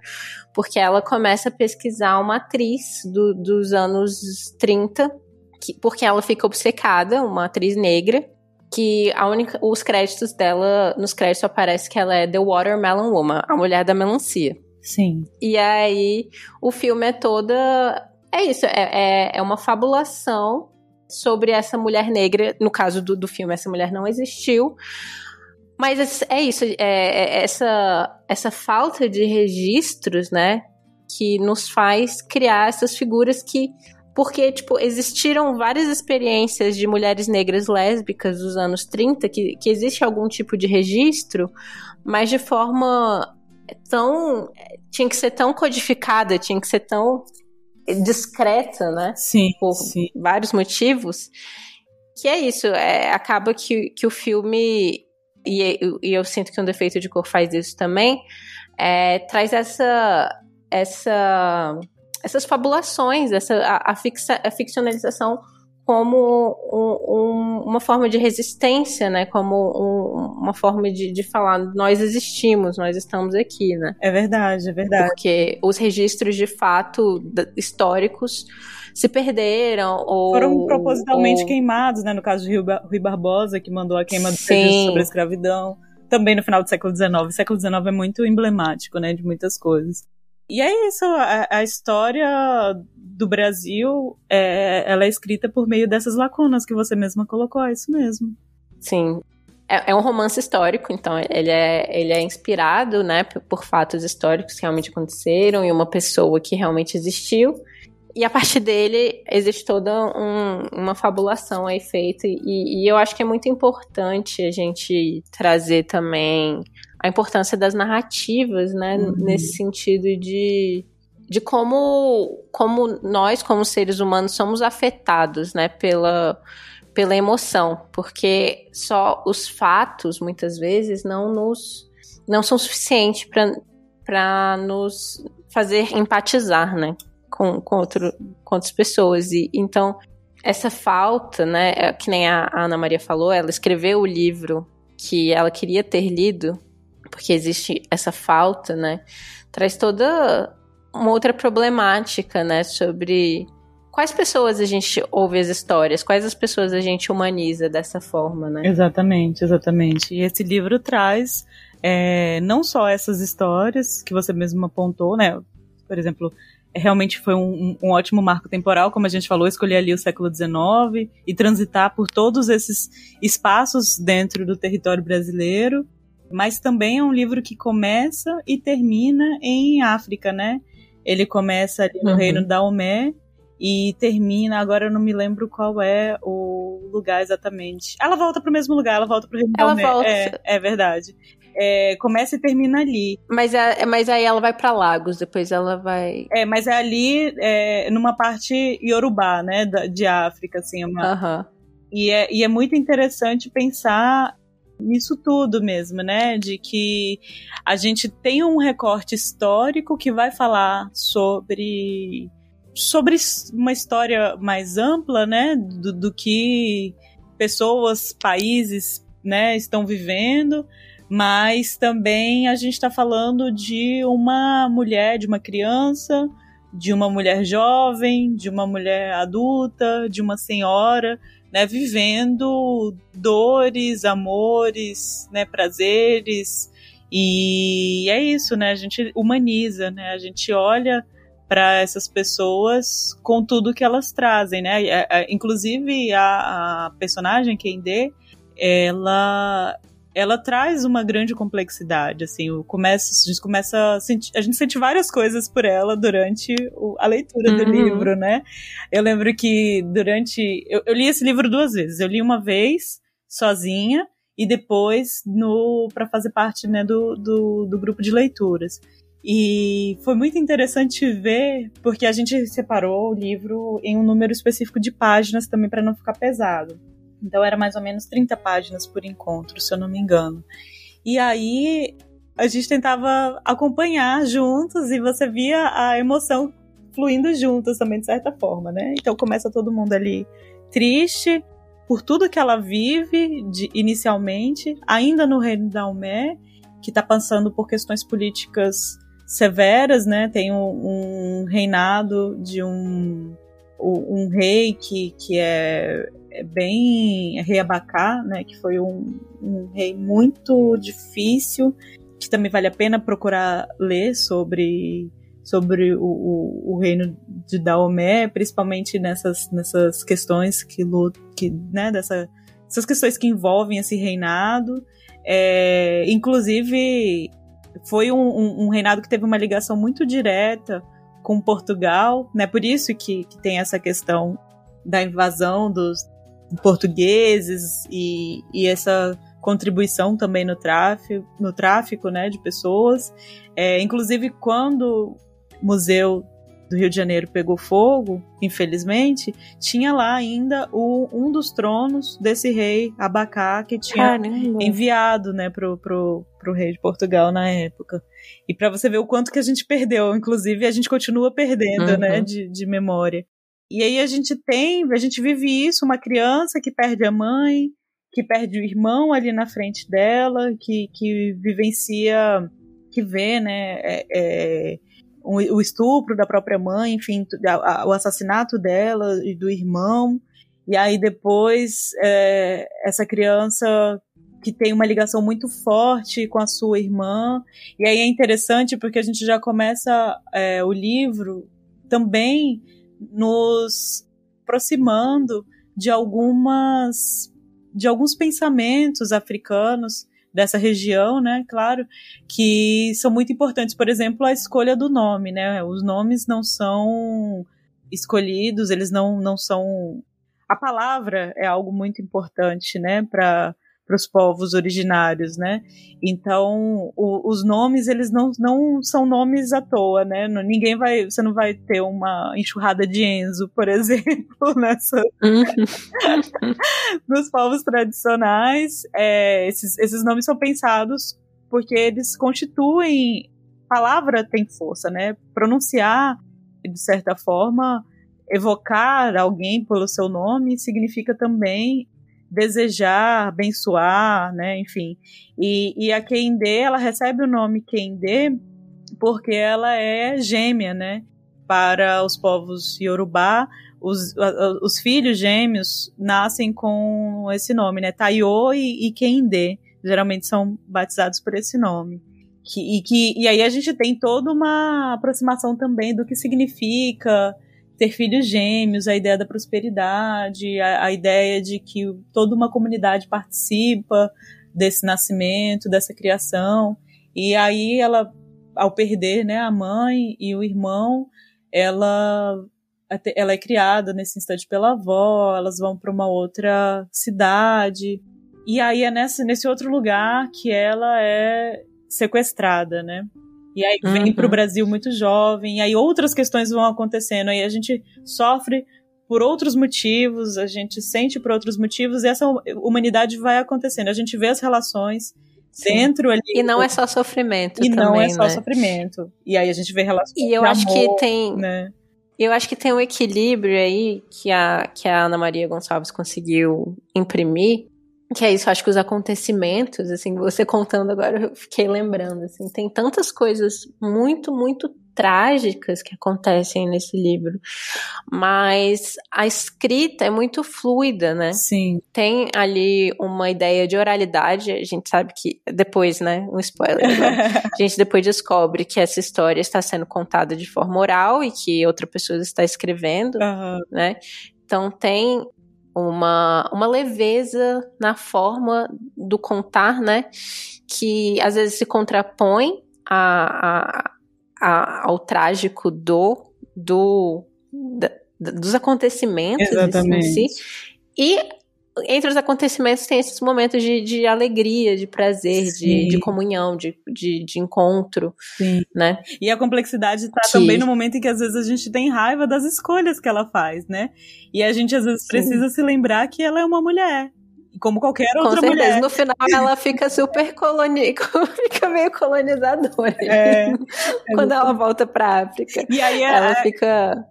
Porque ela começa a pesquisar uma atriz do, dos anos 30, que, porque ela fica obcecada, uma atriz negra, que a única, os créditos dela, nos créditos aparece que ela é The Watermelon Woman, a mulher da melancia. Sim. E aí o filme é toda. É isso, é, é, é uma fabulação sobre essa mulher negra. No caso do, do filme, essa mulher não existiu. Mas é isso, é, é essa, essa falta de registros, né? Que nos faz criar essas figuras que porque, tipo, existiram várias experiências de mulheres negras lésbicas dos anos 30 que, que existe algum tipo de registro, mas de forma tão. tinha que ser tão codificada, tinha que ser tão discreta, né? Sim. Por sim. vários motivos. Que é isso, é, acaba que, que o filme. E, e eu sinto que um defeito de cor faz isso também. É, traz essa. essa essas fabulações, essa, a, a, fixa, a ficcionalização como um, um, uma forma de resistência, né? Como um, uma forma de, de falar, nós existimos, nós estamos aqui, né? É verdade, é verdade. Porque os registros de fato históricos se perderam ou foram propositalmente ou... queimados, né? No caso de Rui Barbosa, que mandou a queima do registro sobre a escravidão. Também no final do século XIX. O século XIX é muito emblemático, né? De muitas coisas. E é isso, a, a história do Brasil, é, ela é escrita por meio dessas lacunas que você mesma colocou, é isso mesmo. Sim. É, é um romance histórico, então ele é, ele é inspirado, né, por fatos históricos que realmente aconteceram e uma pessoa que realmente existiu. E a partir dele existe toda um, uma fabulação aí feita. E, e eu acho que é muito importante a gente trazer também a importância das narrativas, né? Uhum. Nesse sentido de, de como, como nós, como seres humanos, somos afetados, né? Pela, pela emoção. Porque só os fatos, muitas vezes, não nos não são suficientes para nos fazer empatizar, né? Com, com, outro, com outras pessoas. E, então, essa falta, né? É, que nem a Ana Maria falou, ela escreveu o livro que ela queria ter lido, porque existe essa falta, né? Traz toda uma outra problemática, né? Sobre quais pessoas a gente ouve as histórias, quais as pessoas a gente humaniza dessa forma, né? Exatamente, exatamente. E esse livro traz é, não só essas histórias que você mesmo apontou, né? Por exemplo, realmente foi um, um, ótimo marco temporal, como a gente falou, escolher ali o século XIX e transitar por todos esses espaços dentro do território brasileiro. Mas também é um livro que começa e termina em África, né? Ele começa ali no uhum. reino da Omé e termina, agora eu não me lembro qual é o lugar exatamente. Ela volta para o mesmo lugar, ela volta para o reino ela da Omé. Volta. É, é verdade é, começa e termina ali. Mas, é, mas aí ela vai para Lagos, depois ela vai. É, mas é ali, é, numa parte iorubá, né, de África, assim. Uma... Uhum. E, é, e é muito interessante pensar nisso tudo mesmo, né? De que a gente tem um recorte histórico que vai falar sobre sobre uma história mais ampla, né? Do, do que pessoas, países, né, estão vivendo, mas também a gente está falando de uma mulher, de uma criança, de uma mulher jovem, de uma mulher adulta, de uma senhora, né, vivendo dores, amores, né, prazeres. E é isso, né? A gente humaniza, né? A gente olha para essas pessoas com tudo que elas trazem, né? Inclusive a, a personagem Kende, ela ela traz uma grande complexidade, assim, o começa, a gente começa a sentir, a gente sente várias coisas por ela durante o, a leitura uhum. do livro, né? Eu lembro que durante, eu, eu, li esse livro duas vezes, eu li uma vez sozinha e depois no para fazer parte, né, do, do, do grupo de leituras. E foi muito interessante ver, porque a gente separou o livro em um número específico de páginas também para não ficar pesado. Então era mais ou menos 30 páginas por encontro, se eu não me engano. E aí a gente tentava acompanhar juntos e você via a emoção fluindo juntos também, de certa forma, né? Então começa todo mundo ali triste por tudo que ela vive de, inicialmente, ainda no reino da Umé, que está passando por questões políticas severas, né? Tem um, um reinado de um, um rei que, que é bem rei Abacá, né, que foi um, um, rei muito difícil, que também vale a pena procurar ler sobre sobre o, o, o reino de Daomé, principalmente nessas, nessas questões que, que né, dessa, essas questões que envolvem esse reinado. É, inclusive, foi um, um, um, reinado que teve uma ligação muito direta com Portugal, né? Por isso que, que tem essa questão da invasão dos, portugueses e, e essa contribuição também no tráfico, no tráfico né, de pessoas. É, inclusive, quando o Museu do Rio de Janeiro pegou fogo, infelizmente, tinha lá ainda o, um dos tronos desse rei Abacá que tinha Caramba. enviado né, pro, pro, pro rei de Portugal na época. E para você ver o quanto que a gente perdeu, inclusive a gente continua perdendo, uhum. né, de, de memória. E aí a gente tem, a gente vive isso, uma criança que perde a mãe, que perde o irmão ali na frente dela, que, que vivencia, que vê, né, é, é, o, o, estupro da própria mãe, enfim, a, a, o assassinato dela e do irmão. E aí depois é, essa criança que tem uma ligação muito forte com a sua irmã. E aí é interessante porque a gente já começa é, o livro também nos aproximando de algumas de alguns pensamentos africanos dessa região, né? Claro, que são muito importantes. Por exemplo, a escolha do nome, né? Os nomes não são escolhidos, eles não, não são. A palavra é algo muito importante, né? Para para os povos originários, né? Então, o, os nomes, eles não, não são nomes à toa, né? Ninguém vai, você não vai ter uma enxurrada de Enzo, por exemplo, nessa... nos povos tradicionais. É, esses, esses nomes são pensados porque eles constituem... Palavra tem força, né? Pronunciar, de certa forma, evocar alguém pelo seu nome significa também desejar, abençoar, né? Enfim. E, e a Kende, ela recebe o nome Kende porque ela é gêmea, né? Para os povos Yorubá, os, os filhos gêmeos nascem com esse nome, né? Taiyo e, e Kende. Geralmente são batizados por esse nome. Que, e, que, e aí a gente tem toda uma aproximação também do que significa ter filhos gêmeos, a ideia da prosperidade, a, a ideia de que toda uma comunidade participa desse nascimento, dessa criação. E aí ela, ao perder né, a mãe e o irmão, ela, ela é criada nesse instante pela avó, elas vão para uma outra cidade. E aí é nesse, nesse outro lugar que ela é sequestrada, né? E aí vem uhum. para o Brasil muito jovem, e aí outras questões vão acontecendo, aí a gente sofre por outros motivos, a gente sente por outros motivos, e essa humanidade vai acontecendo. A gente vê as relações Sim. dentro ali. E não é só sofrimento. E também, não é só né? sofrimento. E aí a gente vê relações. E eu acho amor, que tem. Né? Eu acho que tem um equilíbrio aí que a, que a Ana Maria Gonçalves conseguiu imprimir, que é isso, acho que os acontecimentos, assim, você contando agora, eu fiquei lembrando, assim, tem tantas coisas muito, muito trágicas que acontecem nesse livro, mas a escrita é muito fluida, né? Sim. Tem ali uma ideia de oralidade, a gente sabe que depois, né, um spoiler, a gente depois descobre que essa história está sendo contada de forma oral e que outra pessoa está escrevendo, uhum. né? Então tem uma, uma leveza na forma do contar, né? Que às vezes se contrapõe a, a, a, ao trágico do, do da, dos acontecimentos Exatamente. em si. E entre os acontecimentos tem esses momentos de, de alegria, de prazer, de, de, comunhão, de, de, de, encontro, Sim. né? E a complexidade está também no momento em que às vezes a gente tem raiva das escolhas que ela faz, né? E a gente às vezes Sim. precisa se lembrar que ela é uma mulher. Como qualquer outra Com certeza. mulher. No final ela fica super coloni... fica meio colonizadora. É, quando ela volta pra África. E aí ela é... fica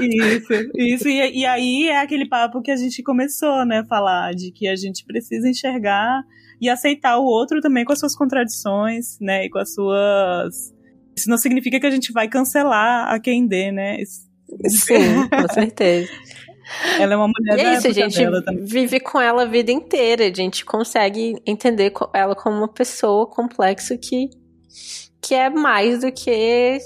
isso, isso. E, e, aí é aquele papo que a gente começou, né, falar de que a gente precisa enxergar e aceitar o outro também com as suas contradições, né, e com as suas. Isso não significa que a gente vai cancelar a quem dê, né? Isso... Sim, com certeza. Ela é uma mulher e é isso, a gente vive com ela a vida inteira. A gente consegue entender ela como uma pessoa complexa que, que é mais do que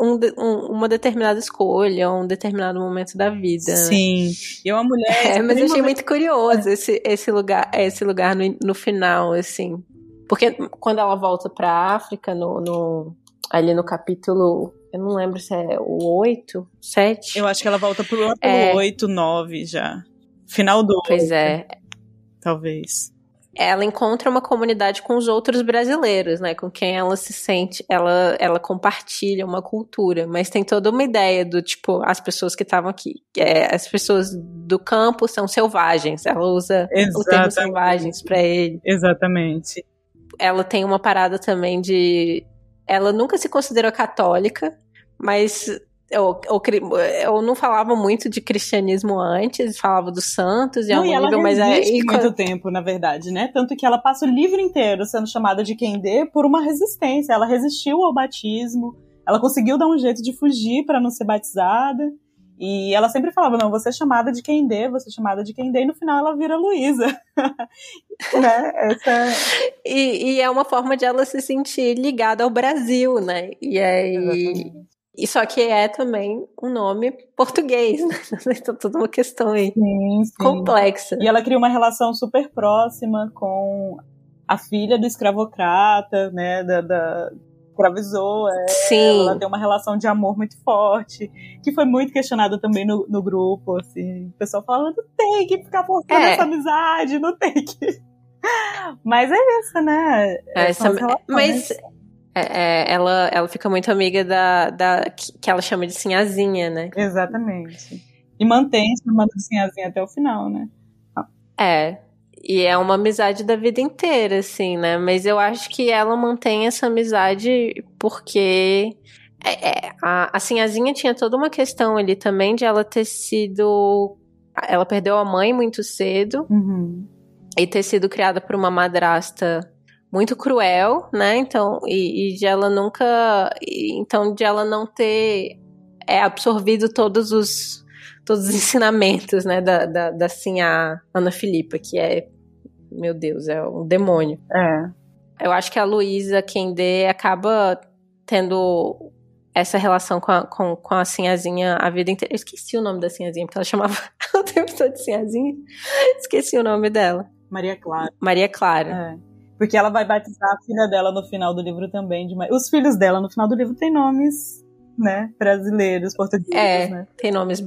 um, um, uma determinada escolha, um determinado momento da vida. Sim. E é uma mulher. É, mas eu achei muito curioso esse, esse lugar, esse lugar no, no final, assim. Porque quando ela volta pra África, no, no, ali no capítulo. Eu não lembro se é o 8, 7. Eu acho que ela volta pro é, 8, 9 já. Final do. Pois 8, é. Talvez ela encontra uma comunidade com os outros brasileiros, né? Com quem ela se sente, ela, ela compartilha uma cultura, mas tem toda uma ideia do tipo, as pessoas que estavam aqui, é, as pessoas do campo são selvagens, ela usa Exatamente. o termo selvagens para ele. Exatamente. Ela tem uma parada também de. Ela nunca se considerou católica, mas eu, eu, eu, não falava muito de cristianismo antes, falava dos santos e não, e ela nível, mas é muito tempo, na verdade, né? Tanto que ela passa o livro inteiro sendo chamada de Kende por uma resistência. Ela resistiu ao batismo, ela conseguiu dar um jeito de fugir para não ser batizada. E ela sempre falava, não, você é chamada de Kende, você é chamada de Kende, e no final ela vira Luísa. né? Essa... E, e, é uma forma de ela se sentir ligada ao Brasil, né? E aí... Exatamente. E só que é também um nome português, né? Então, toda uma questão aí sim, sim. complexa. E ela cria uma relação super próxima com a filha do escravocrata, né? Da, da escravizou ela. Sim. Ela tem uma relação de amor muito forte, que foi muito questionada também no, no grupo, assim. O pessoal falava, não tem que ficar forçando é. essa amizade, não tem que... Mas é isso, né? É, essa, mas é, é, ela, ela fica muito amiga da, da. que ela chama de Sinhazinha, né? Exatamente. E mantém chamando de Sinhazinha até o final, né? É. E é uma amizade da vida inteira, assim, né? Mas eu acho que ela mantém essa amizade porque É, é, a, a Sinhazinha tinha toda uma questão ali também de ela ter sido. Ela perdeu a mãe muito cedo Uhum. e ter sido criada por uma madrasta muito cruel, né? Então, e, e de ela nunca. e- então, de ela não ter é, absorvido todos os, todos os ensinamentos, né? Da, da, da Sinhá Ana Filipa, que é. Meu Deus, é um demônio. É. Eu acho que a Luísa Kendê acaba tendo essa relação com a, com, com a Sinhazinha a vida inteira. Eu esqueci o nome da Sinhazinha, porque ela chamava o tempo todo de Sinhazinha. Esqueci o nome dela. Maria Clara. Maria Clara. É. Porque ela vai batizar a filha dela no final do livro também. De... Os filhos dela no final do livro têm nomes, né? Brasileiros, portugueses, É. né? Tem nomes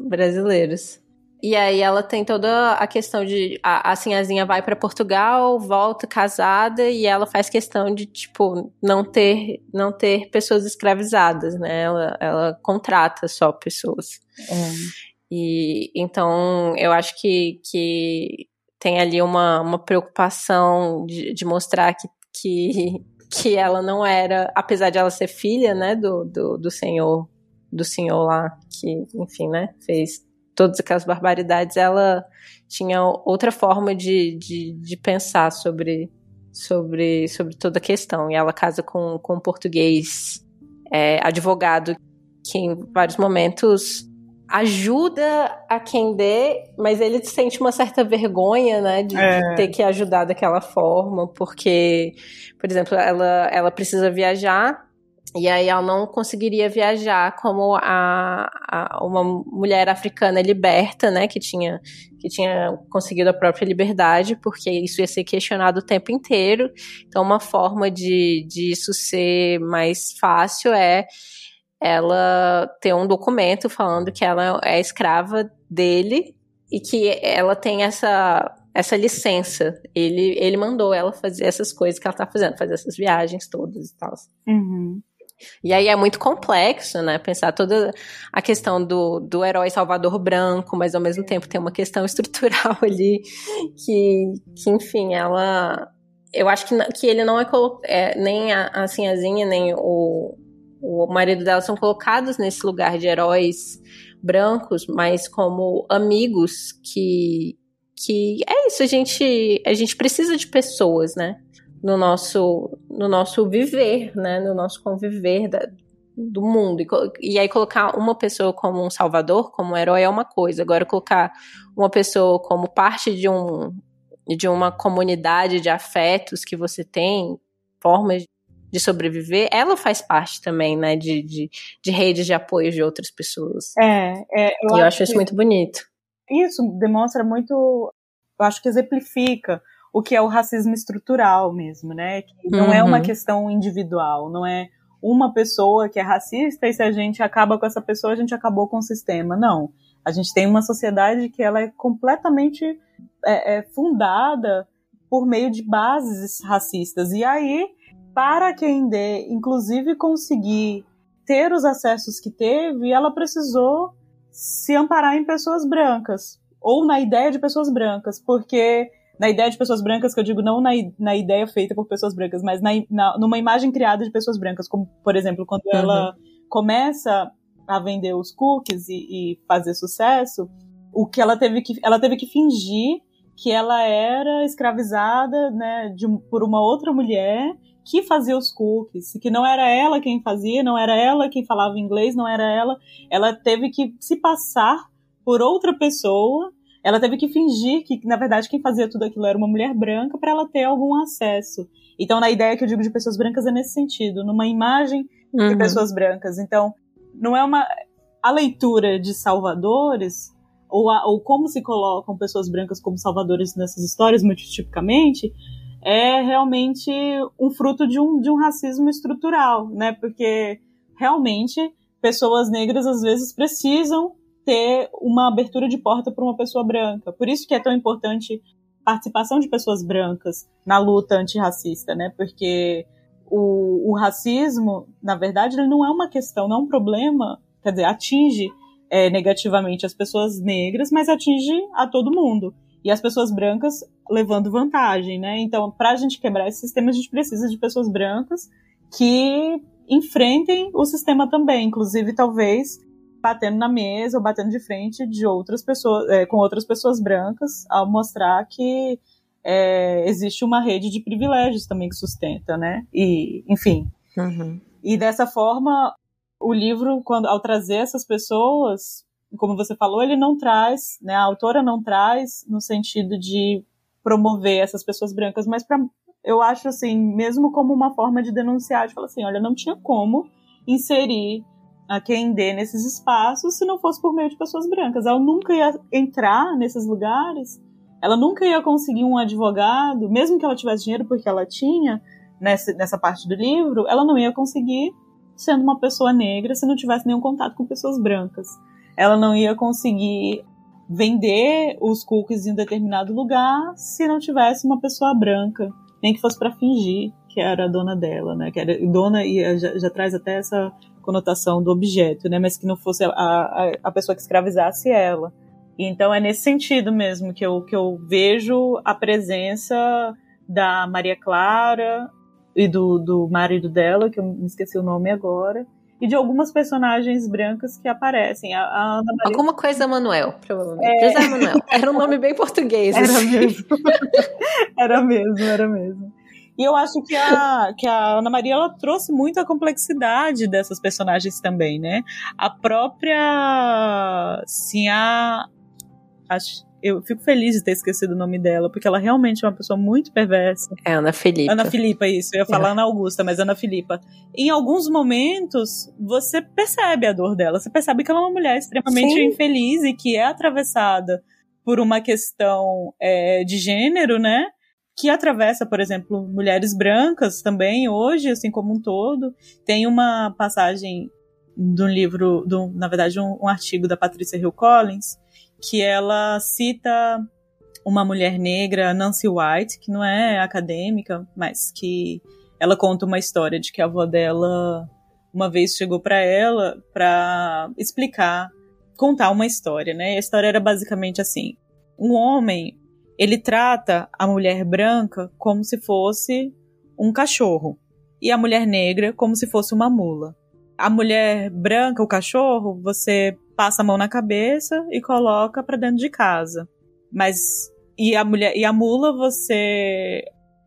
brasileiros. E aí ela tem toda a questão de a, a Sinhazinha vai pra Portugal, volta casada e ela faz questão de tipo não ter não ter pessoas escravizadas, né? Ela, ela contrata só pessoas. É. E então eu acho que, que tem ali uma, uma preocupação de, de mostrar que, que, que ela não era, apesar de ela ser filha, né, do, do, do senhor, do senhor lá, que, enfim, né, fez todas aquelas barbaridades, ela tinha outra forma de, de, de pensar sobre, sobre, sobre toda a questão. E ela casa com, com um português é, advogado que em vários momentos ajuda a quem dê, mas ele sente uma certa vergonha, né, de, É. de ter que ajudar daquela forma, porque, por exemplo, ela, ela precisa viajar e aí ela não conseguiria viajar como a, a- uma mulher africana liberta, né, que tinha que tinha conseguido a própria liberdade, porque isso ia ser questionado o tempo inteiro. Então, uma forma de, de isso ser mais fácil é ela ter um documento falando que ela é escrava dele e que ela tem essa essa licença. Ele, ele mandou ela fazer essas coisas que ela tá fazendo, fazer essas viagens todas e tal. Uhum. E aí é muito complexo, né? Pensar toda a questão do, do herói salvador branco, mas ao mesmo tempo tem uma questão estrutural ali que, que enfim, ela. Eu acho que, que ele não é, é nem a, a Sinhazinha, nem o, o marido dela são colocados nesse lugar de heróis brancos, mas como amigos que. Que é isso, a gente, a gente precisa de pessoas, né? no nosso no nosso viver, né, no nosso conviver da- do mundo e, e aí colocar uma pessoa como um salvador, como um herói é uma coisa. Agora colocar uma pessoa como parte de um de uma comunidade de afetos que você tem, formas de sobreviver, ela faz parte também, né, de, de, de redes de apoio de outras pessoas. É, é, eu, E eu acho que isso muito bonito. isso demonstra muito, eu acho que exemplifica o que é o racismo estrutural mesmo, né? Que não é uma Uhum. questão individual, não é uma pessoa que é racista e se a gente acaba com essa pessoa, a gente acabou com o sistema. Não. A gente tem uma sociedade que ela é completamente é, é, fundada por meio de bases racistas. E aí, para quem dê, inclusive, conseguir ter os acessos que teve, ela precisou se amparar em pessoas brancas. Ou na ideia de pessoas brancas. Porque na ideia de pessoas brancas, que eu digo não na, na ideia feita por pessoas brancas, mas na, na- numa imagem criada de pessoas brancas, como, por exemplo, quando ela começa a vender os cookies e, e fazer sucesso, o que ela teve que, ela teve que fingir que ela era escravizada né, de por uma outra mulher que fazia os cookies, que não era ela quem fazia, não era ela quem falava inglês, não era ela. Ela teve que se passar por outra pessoa. Ela teve que fingir que, na verdade, quem fazia tudo aquilo era uma mulher branca para ela ter algum acesso. Então, na ideia que eu digo de pessoas brancas é nesse sentido, numa imagem de Uhum. pessoas brancas. Então, não é uma. A leitura de salvadores, ou, a- ou como se colocam pessoas brancas como salvadores nessas histórias, muito tipicamente, é realmente um fruto de um, de um racismo estrutural, né? Porque realmente pessoas negras às vezes precisam ter uma abertura de porta para uma pessoa branca. Por isso que é tão importante a participação de pessoas brancas na luta antirracista, né? Porque o, o racismo, na verdade, ele não é uma questão, não é um problema, quer dizer, atinge é, negativamente as pessoas negras, mas atinge a todo mundo. E as pessoas brancas levando vantagem, né? Então, para a gente quebrar esse sistema, a gente precisa de pessoas brancas que enfrentem o sistema também, inclusive talvez batendo na mesa ou batendo de frente de outras pessoas, é, com outras pessoas brancas, ao mostrar que é, existe uma rede de privilégios também que sustenta, né? E, enfim. Uhum. E dessa forma, o livro, quando ao trazer essas pessoas, como você falou, ele não traz, né? A autora não traz no sentido de promover essas pessoas brancas, mas para eu acho assim, mesmo como uma forma de denunciar, de falar assim, olha, não tinha como inserir a quem dê nesses espaços se não fosse por meio de pessoas brancas. Ela nunca ia entrar nesses lugares, ela nunca ia conseguir um advogado, mesmo que ela tivesse dinheiro, porque ela tinha nessa, nessa parte do livro, ela não ia conseguir sendo uma pessoa negra se não tivesse nenhum contato com pessoas brancas. Ela não ia conseguir vender os cookies em um determinado lugar se não tivesse uma pessoa branca, nem que fosse para fingir que era a dona dela, né? Que era dona e já, já traz até essa conotação do objeto, né? Mas que não fosse a, a, a pessoa que escravizasse ela. Então é nesse sentido mesmo que eu, que eu vejo a presença da Maria Clara e do, do marido dela, que eu me esqueci o nome agora, e de algumas personagens brancas que aparecem. A, a Ana Maria... Alguma coisa Manuel, provavelmente. É... José Manuel. Era um nome bem português. Era assim. mesmo. era mesmo, era mesmo. E eu acho que a, que a Ana Maria ela trouxe muita complexidade dessas personagens também, né? A própria. Sim, a. Acho, eu fico feliz de ter esquecido o nome dela, porque ela realmente é uma pessoa muito perversa. É Ana Filipa. Ana Filipa, isso. Eu ia falar é. Ana Augusta, mas Ana Filipa. Em alguns momentos, você percebe a dor dela. Você percebe que ela é uma mulher extremamente Sim. infeliz e que é atravessada por uma questão é, de gênero, né? que atravessa, por exemplo, mulheres brancas também hoje, assim como um todo. Tem uma passagem de um livro, do, na verdade, um, um artigo da Patrícia Hill Collins, que ela cita uma mulher negra, Nancy White, que não é acadêmica, mas que ela conta uma história de que a avó dela uma vez chegou para ela para explicar, contar uma história, né? E a história era basicamente assim: um homem ele trata a mulher branca como se fosse um cachorro e a mulher negra como se fosse uma mula. A mulher branca, o cachorro, você passa a mão na cabeça e coloca para dentro de casa. Mas e a mulher e a mula você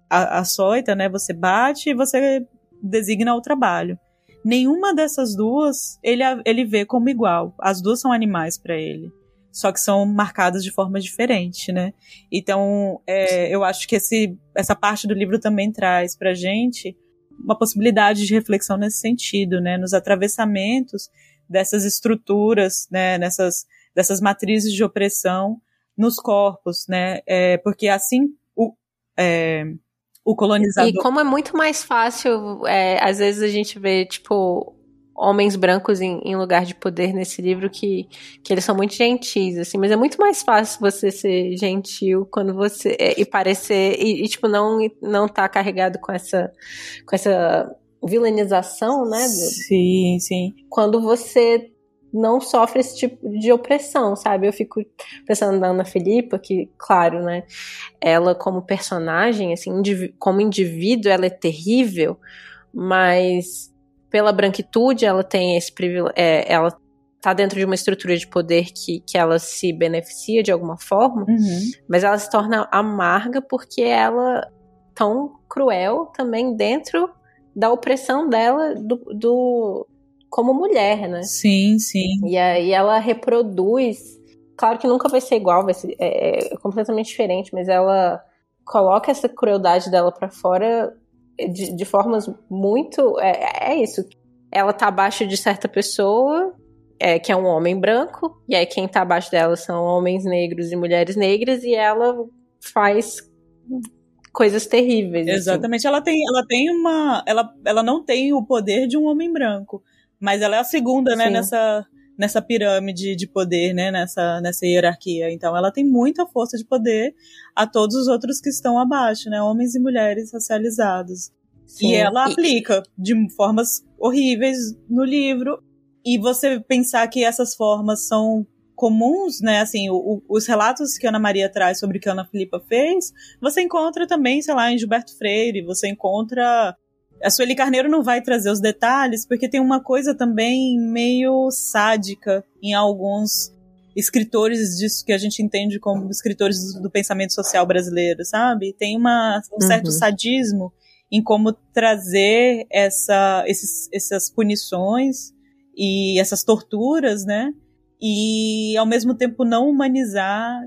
açoita, né? Você bate e você designa o trabalho. Nenhuma dessas duas ele, ele vê como igual. As duas são animais para ele só que são marcadas de forma diferente, né? Então, é, eu acho que esse, essa parte do livro também traz pra gente uma possibilidade de reflexão nesse sentido, né? Nos atravessamentos dessas estruturas, né? Nessas dessas matrizes de opressão nos corpos, né? É, porque assim o, é, o colonizador... E como é muito mais fácil, é, às vezes a gente vê, tipo, homens brancos em, em, lugar de poder nesse livro que, que eles são muito gentis, assim, mas é muito mais fácil você ser gentil quando você. É, e parecer. E, e, tipo, não, não tá carregado com essa. com essa vilanização, né? Sim, sim. Quando você não sofre esse tipo de opressão, sabe? Eu fico pensando na Ana Filipa, que, claro, né? Ela como personagem, assim, como indivíduo, ela é terrível, mas pela branquitude, ela tem esse privilégio, é, ela tá dentro de uma estrutura de poder que, que ela se beneficia de alguma forma, uhum. mas ela se torna amarga porque ela tão cruel também dentro da opressão dela do, do como mulher, né? Sim, sim. E aí ela reproduz, claro que nunca vai ser igual, vai ser é, é completamente diferente, mas ela coloca essa crueldade dela para fora de, de formas muito. É, é isso. Ela tá abaixo de certa pessoa, é, que é um homem branco, e aí quem tá abaixo dela são homens negros e mulheres negras, e ela faz coisas terríveis. Assim. Exatamente. Assim. Ela tem, ela tem uma. Ela, ela não tem o poder de um homem branco. Mas ela é a segunda, né, nessa, nessa pirâmide de poder, né, nessa, nessa hierarquia. Então ela tem muita força de poder a todos os outros que estão abaixo, né, homens e mulheres racializados. Sim. E ela aplica de formas horríveis no livro. E você pensar que essas formas são comuns, né? Assim, o, os relatos que Ana Maria traz sobre o que Ana Filipa fez, você encontra também, sei lá, em Gilberto Freire, você encontra a Sueli Carneiro não vai trazer os detalhes, porque tem uma coisa também meio sádica em alguns escritores disso que a gente entende como escritores do, do pensamento social brasileiro, sabe? Tem uma, um certo uhum. sadismo em como trazer essa, esses, essas punições e essas torturas, né? E ao mesmo tempo não humanizar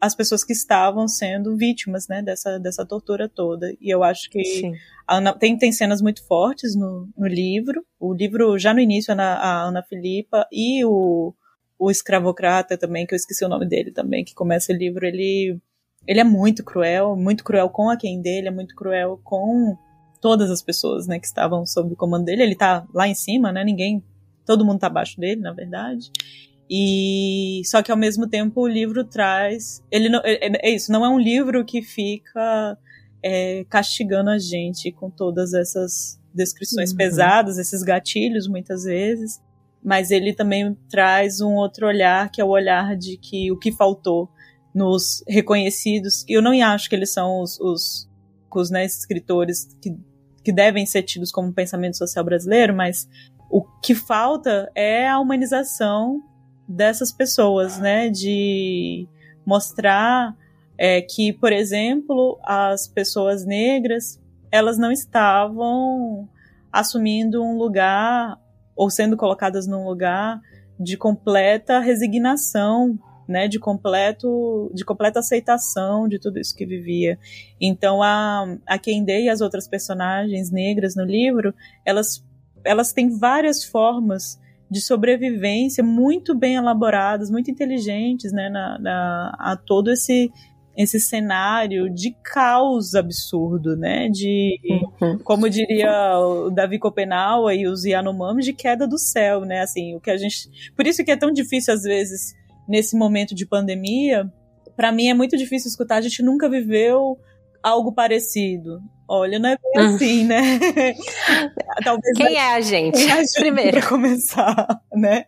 as pessoas que estavam sendo vítimas, né, dessa, dessa tortura toda. E eu acho que Ana, tem, tem cenas muito fortes no, no livro. O livro, já no início, a Ana, a Ana Filipa e o, o escravocrata também, que eu esqueci o nome dele também, que começa o livro, ele, ele é muito cruel, muito cruel com a quem dele, é muito cruel com todas as pessoas, né, que estavam sob o comando dele. Ele tá lá em cima, né, ninguém, todo mundo tá abaixo dele, na verdade. E só que ao mesmo tempo o livro traz, ele não, é, é, isso, não é um livro que fica é, castigando a gente com todas essas descrições uhum. pesadas, esses gatilhos muitas vezes, mas ele também traz um outro olhar que é o olhar de que o que faltou nos reconhecidos, eu não acho que eles são os, os, os né, escritores que, que devem ser tidos como pensamento social brasileiro, mas o que falta é a humanização dessas pessoas, né? De mostrar é, que, por exemplo, as pessoas negras elas não estavam assumindo um lugar ou sendo colocadas num lugar de completa resignação, né, de completo, de completa aceitação de tudo isso que vivia. Então a a Kendey e as outras personagens negras no livro, elas elas têm várias formas de sobrevivência muito bem elaboradas, muito inteligentes, né, na, na, a todo esse esse cenário de caos absurdo, né? De, uhum. como diria o Davi Copenaua e os Yanomami, de queda do céu, né? Assim, o que a gente. Por isso que é tão difícil, às vezes, nesse momento de pandemia, para mim é muito difícil escutar. A gente nunca viveu algo parecido. Olha, não é bem hum. assim, né? Talvez quem é a gente? É a gente Primeiro. Para começar, né?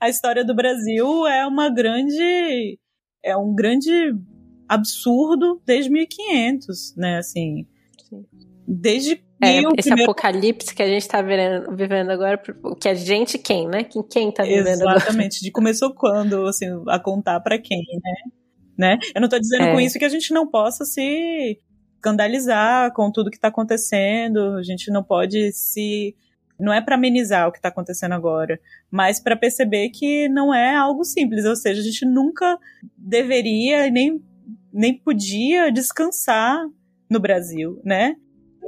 A história do Brasil é uma grande é um grande absurdo desde 1500, né? Assim, desde é, esse primeiro... apocalipse que a gente está vivendo, vivendo agora, que a gente quem, né? Quem, quem tá vivendo Exatamente. agora? Exatamente. De começou quando, assim, a contar para quem, né? né? Eu não estou dizendo é. com isso que a gente não possa se escandalizar com tudo que está acontecendo, a gente não pode se não é para amenizar o que está acontecendo agora, mas para perceber que não é algo simples, ou seja, a gente nunca deveria nem nem podia descansar no Brasil, né?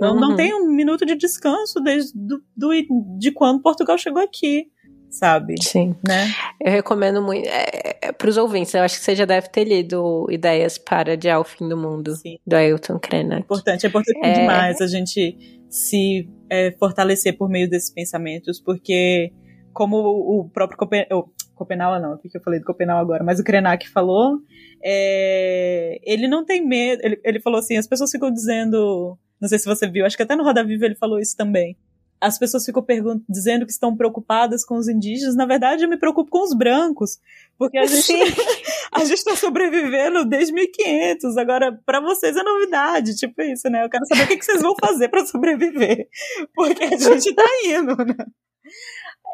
Não, uhum. não tem um minuto de descanso desde do, do, de quando Portugal chegou aqui sabe? Sim. Né? Eu recomendo muito é, é, para os ouvintes. Eu acho que você já deve ter lido Ideias para Adiar o Fim do Mundo, Sim. do Ailton Krenak. É importante, é importante é... demais a gente se é, fortalecer por meio desses pensamentos, porque como o próprio Copen... Copenau não, o que eu falei do Copenau agora, mas o Krenak falou, é, ele não tem medo, ele, ele falou assim, as pessoas ficam dizendo, não sei se você viu, acho que até no Roda Viva ele falou isso também, as pessoas ficam dizendo que estão preocupadas com os indígenas. Na verdade, eu me preocupo com os brancos, porque a gente a gente está sobrevivendo desde 1500. Agora, para vocês é novidade, tipo isso, né? Eu quero saber o que, que vocês vão fazer para sobreviver, porque a gente está indo, né?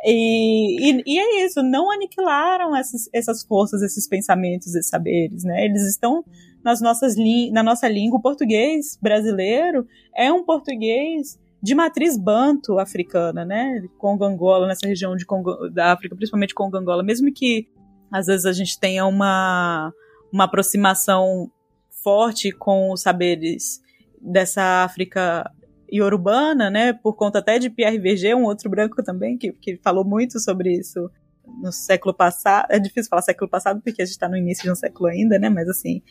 E, e, e, é isso, não aniquilaram essas, essas forças, esses pensamentos, esses saberes, né? Eles estão nas nossas na nossa língua. O português brasileiro é um português de matriz banto africana, né? Congo Angola, nessa região de Congo, da África, principalmente Congo Angola, mesmo que às vezes a gente tenha uma, uma aproximação forte com os saberes dessa África iorubana, né? Por conta até de Pierre Verger, um outro branco também, que, que falou muito sobre isso no século passado. É difícil falar século passado porque a gente está no início de um século ainda, né? Mas assim.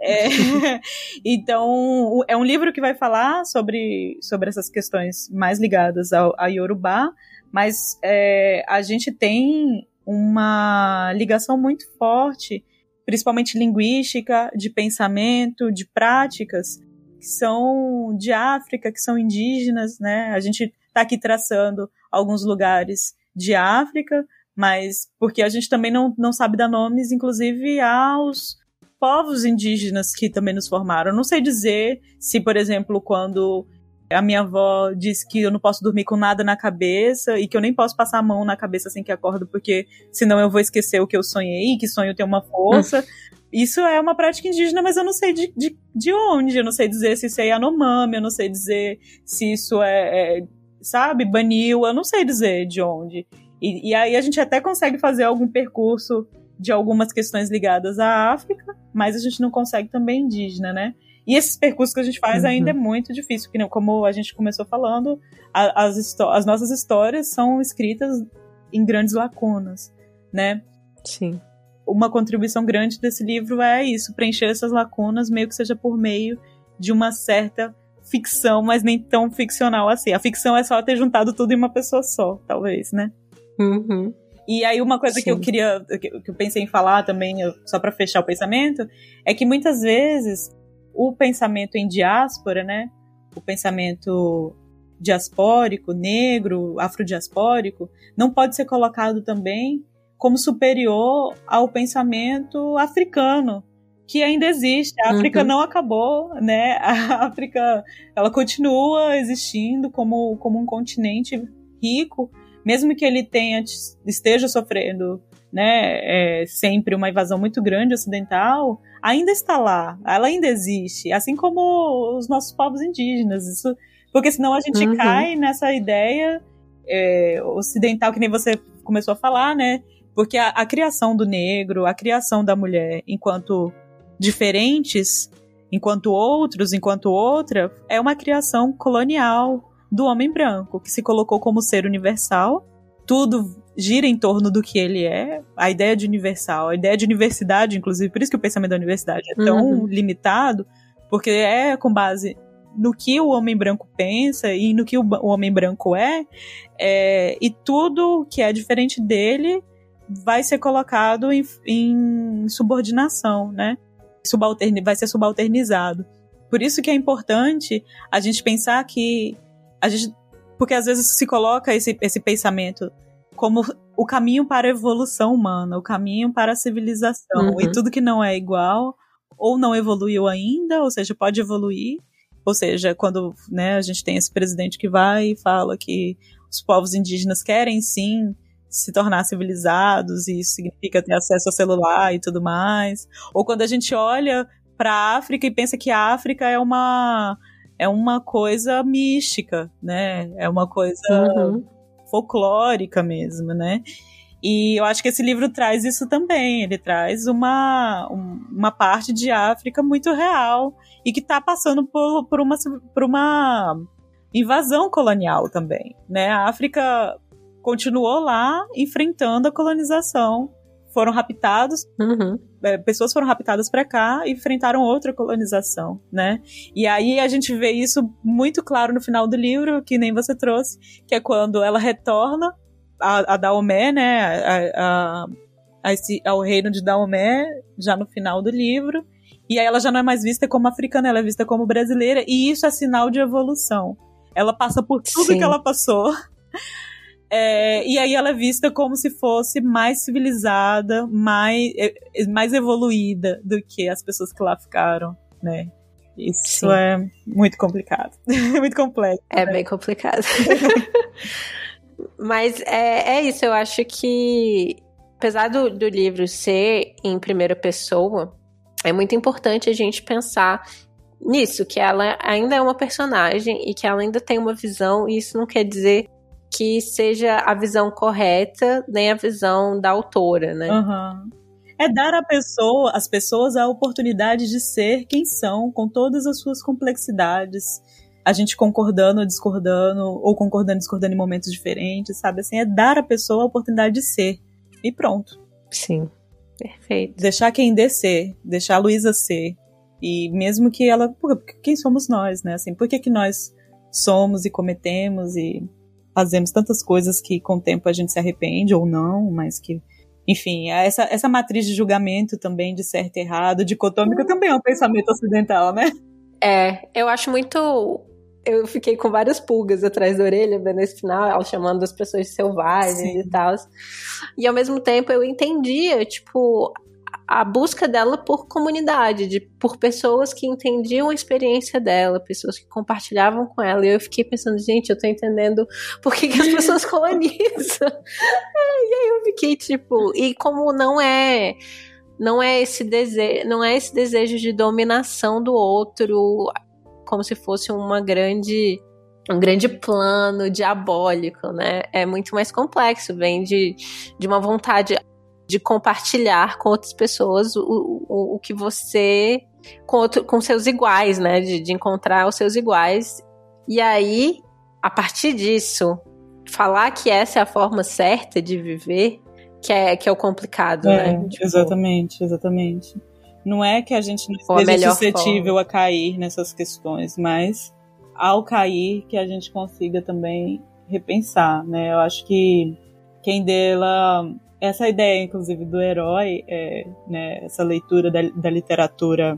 É, então, é um livro que vai falar sobre, sobre essas questões mais ligadas ao, a Yorubá, mas é, a gente tem uma ligação muito forte, principalmente linguística, de pensamento, de práticas que são de África, que são indígenas, né? A gente está aqui traçando alguns lugares de África, mas porque a gente também não, não sabe dar nomes, inclusive, aos povos indígenas que também nos formaram. não sei dizer se, por exemplo, quando A minha avó disse que eu não posso dormir com nada na cabeça e que eu nem posso passar a mão na cabeça assim que acordo, porque senão eu vou esquecer o que eu sonhei, que sonho tem uma força. Isso é uma prática indígena, mas eu não sei de, de, de onde, eu não sei dizer se isso é Yanomami, eu não sei dizer se isso é, é sabe, Banil, eu não sei dizer de onde. E, e aí a gente até consegue fazer algum percurso de algumas questões ligadas à África, mas a gente não consegue também indígena, né? E esses percursos que a gente faz uhum. ainda é muito difícil, porque como a gente começou falando, a, as, as nossas histórias são escritas em grandes lacunas, né? Sim. Uma contribuição grande desse livro é isso, preencher essas lacunas, meio que seja por meio de uma certa ficção, mas nem tão ficcional assim. A ficção é só ter juntado tudo em uma pessoa só, talvez, né? Uhum. E aí uma coisa Sim. que eu queria, que eu pensei em falar também, só para fechar o pensamento, é que muitas vezes o pensamento em diáspora, né? O pensamento diaspórico, negro, afrodiaspórico, não pode ser colocado também como superior ao pensamento africano, que ainda existe. A África uhum. não acabou, né? A África, ela continua existindo como, como um continente rico, mesmo que ele tenha esteja sofrendo, né, é, sempre uma invasão muito grande ocidental, ainda está lá, ela ainda existe, assim como os nossos povos indígenas. Isso, porque senão a gente uhum. cai nessa ideia é, ocidental que nem você começou a falar, né? Porque a, a criação do negro, a criação da mulher enquanto diferentes, enquanto outros, enquanto outra, é uma criação colonial do homem branco, que se colocou como ser universal. Tudo gira em torno do que ele é, a ideia de universal, a ideia de universidade, inclusive, por isso que o pensamento da universidade é tão uhum. limitado, porque é com base no que o homem branco pensa e no que o, o homem branco é, é, e tudo que é diferente dele vai ser colocado em, em subordinação, né? Vai ser subalternizado. Por isso que é importante a gente pensar que a gente, porque às vezes se coloca esse, esse pensamento como o caminho para a evolução humana, o caminho para a civilização. Uhum. E tudo que não é igual, ou não evoluiu ainda, ou seja, pode evoluir. Ou seja, quando né, a gente tem esse presidente que vai e fala que os povos indígenas querem sim se tornar civilizados, e isso significa ter acesso ao celular e tudo mais. Ou quando a gente olha para a África e pensa que a África é uma é uma coisa mística, né? É uma coisa uhum folclórica mesmo, né? E eu acho que esse livro traz isso também. Ele traz uma, uma parte de África muito real e que está passando por, por, uma, por uma invasão colonial também. Né? A África continuou lá enfrentando a colonização. Foram raptados, uhum. é, pessoas foram raptadas para cá e enfrentaram outra colonização, né? E aí a gente vê isso muito claro no final do livro, que nem você trouxe, que é quando ela retorna a, a Daomé, né? A, a, a esse, ao reino de Daomé, já no final do livro. E aí ela já não é mais vista como africana, ela é vista como brasileira, e isso é sinal de evolução. Ela passa por tudo Sim. que ela passou. É, e aí ela é vista como se fosse mais civilizada, mais, mais evoluída do que as pessoas que lá ficaram, né? Isso Sim. é muito complicado. muito complexo. É né? bem complicado. Mas é, é isso, eu acho que, apesar do, do livro ser em primeira pessoa, é muito importante a gente pensar nisso, que ela ainda é uma personagem e que ela ainda tem uma visão, e isso não quer dizer que seja a visão correta, nem a visão da autora, né? Uhum. É dar à pessoa, às pessoas a oportunidade de ser quem são, com todas as suas complexidades. A gente concordando ou discordando, ou concordando e discordando em momentos diferentes, sabe? Assim, é dar à pessoa a oportunidade de ser. E pronto. Sim. Perfeito. Deixar quem dê ser, deixar a Luísa ser. E mesmo que ela. Porque quem somos nós, né? Assim, por que, que nós somos e cometemos e fazemos tantas coisas que com o tempo a gente se arrepende ou não, mas que enfim, essa, essa matriz de julgamento também de certo e errado, dicotômica, também é um pensamento ocidental, né? É, eu acho muito. Eu fiquei com várias pulgas atrás da orelha vendo esse final, ela chamando as pessoas de selvagens Sim. e tal. E ao mesmo tempo eu entendia, tipo, a busca dela por comunidade, de, por pessoas que entendiam a experiência dela, pessoas que compartilhavam com ela. E eu fiquei pensando, gente, eu tô entendendo por que, que as pessoas colonizam. e aí eu fiquei tipo, e como não é não é esse desejo, não é esse desejo de dominação do outro, como se fosse uma grande um grande plano diabólico, né? É muito mais complexo, vem de, de uma vontade de compartilhar com outras pessoas o, o, o que você. Com, outro, com seus iguais, né? De, de encontrar os seus iguais. E aí, a partir disso, falar que essa é a forma certa de viver, que é, que é o complicado, é, né? Tipo, exatamente, exatamente. Não é que a gente não seja suscetível forma. a cair nessas questões, mas ao cair que a gente consiga também repensar, né? Eu acho que quem dela essa ideia, inclusive, do herói, é, né, essa leitura da, da, literatura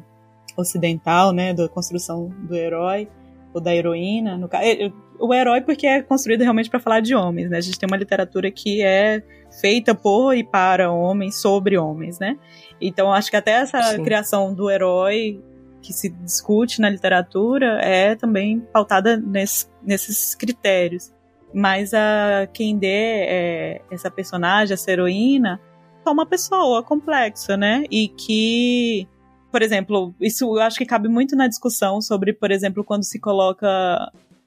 ocidental, né, da construção do herói ou da heroína, no, é, o herói porque é construído realmente para falar de homens, né? A gente tem uma literatura que é feita por e para homens, sobre homens, né? Então acho que até essa Sim. criação do herói que se discute na literatura é também pautada nesse, nesses critérios. Mas a quem dê é, essa personagem, essa heroína, é uma pessoa complexa, né? E que, por exemplo, isso eu acho que cabe muito na discussão sobre, por exemplo, quando se coloca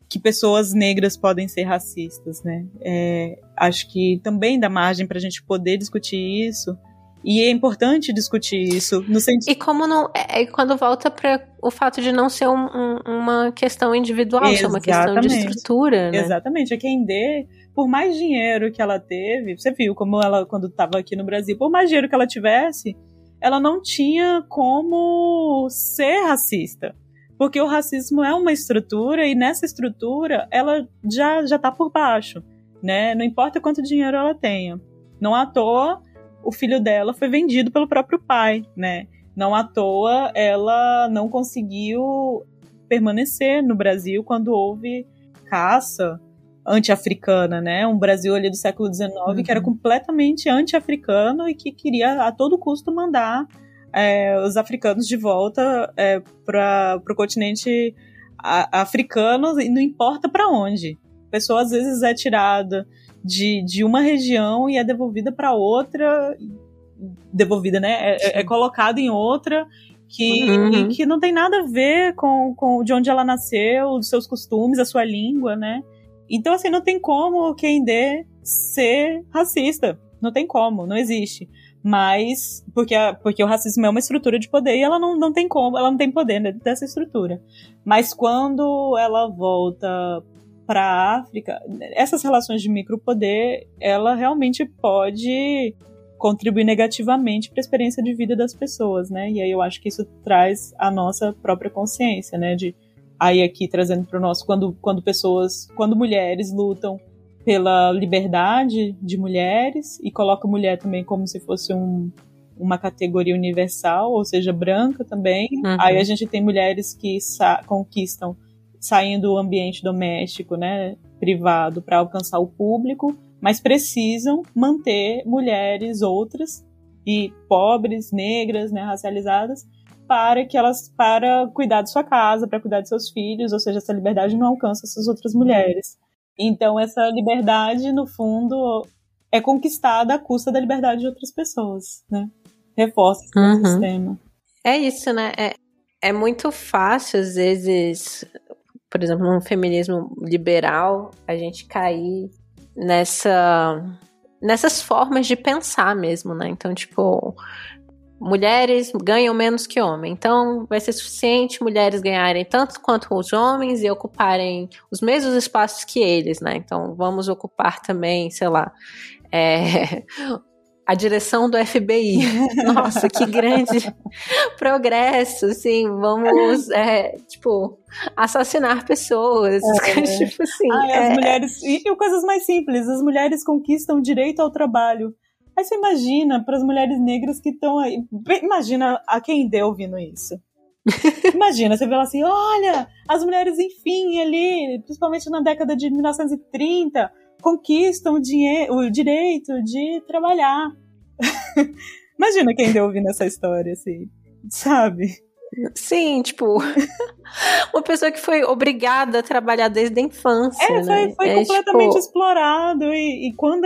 que pessoas negras podem ser racistas, né? É, acho que também dá margem para a gente poder discutir isso e é importante discutir isso no sentido. E como não. É, é quando volta para o fato de não ser um, um, uma questão individual, Exatamente. ser uma questão de estrutura, né? Exatamente. É quem dê, por mais dinheiro que ela teve, você viu como ela, quando estava aqui no Brasil, por mais dinheiro que ela tivesse, ela não tinha como ser racista. Porque o racismo é uma estrutura e nessa estrutura ela já, já tá por baixo, né? Não importa quanto dinheiro ela tenha. Não à toa o filho dela foi vendido pelo próprio pai, né? Não à toa ela não conseguiu permanecer no Brasil quando houve caça anti-africana, né? Um Brasil ali do século XIX uhum. que era uhum. completamente anti-africano e que queria a todo custo mandar é, os africanos de volta é, para o continente africano e não importa para onde. A pessoa às vezes é tirada de, de uma região e é devolvida para outra, devolvida, né? É, é, é colocada em outra que, uhum. que não tem nada a ver com, com de onde ela nasceu, dos seus costumes, a sua língua, né? Então, assim, não tem como quem dê ser racista. Não tem como, não existe. Mas, porque, a, porque o racismo é uma estrutura de poder e ela não, não tem como, ela não tem poder dentro dessa estrutura. Mas quando ela volta para a África, essas relações de micropoder, ela realmente pode contribuir negativamente para a experiência de vida das pessoas, né? E aí eu acho que isso traz a nossa própria consciência, né? De aí aqui trazendo para o nosso quando quando pessoas, quando mulheres lutam pela liberdade de mulheres e coloca mulher também como se fosse um, uma categoria universal, ou seja, branca também. Uhum. Aí a gente tem mulheres que conquistam saindo do ambiente doméstico, né, privado, para alcançar o público, mas precisam manter mulheres outras e pobres, negras, né, racializadas, para que elas para cuidar de sua casa, para cuidar de seus filhos, ou seja, essa liberdade não alcança essas outras mulheres. Então essa liberdade, no fundo, é conquistada à custa da liberdade de outras pessoas, né? Reforça esse uhum. sistema. É isso, né? É, é muito fácil, às vezes, por exemplo, num feminismo liberal, a gente cair nessa nessas formas de pensar mesmo, né? Então, tipo, mulheres ganham menos que homens. Então, vai ser suficiente mulheres ganharem tanto quanto os homens e ocuparem os mesmos espaços que eles, né? Então, vamos ocupar também, sei lá, é, a direção do FBI. Nossa, que grande progresso, assim, vamos, é, tipo, assassinar pessoas, é, tipo assim. Ai, é... as mulheres, e, e coisas mais simples, as mulheres conquistam direito ao trabalho. Aí você imagina para as mulheres negras que estão aí, imagina a quem deu ouvindo isso. Imagina, você vê lá assim, olha, as mulheres, enfim, ali, principalmente na década de 1930, conquistam o, o direito de trabalhar. Imagina quem deu ouvindo essa história, assim, sabe? Sim, tipo, uma pessoa que foi obrigada a trabalhar desde a infância. É, né? foi, foi é, completamente tipo... explorado. E, e, quando.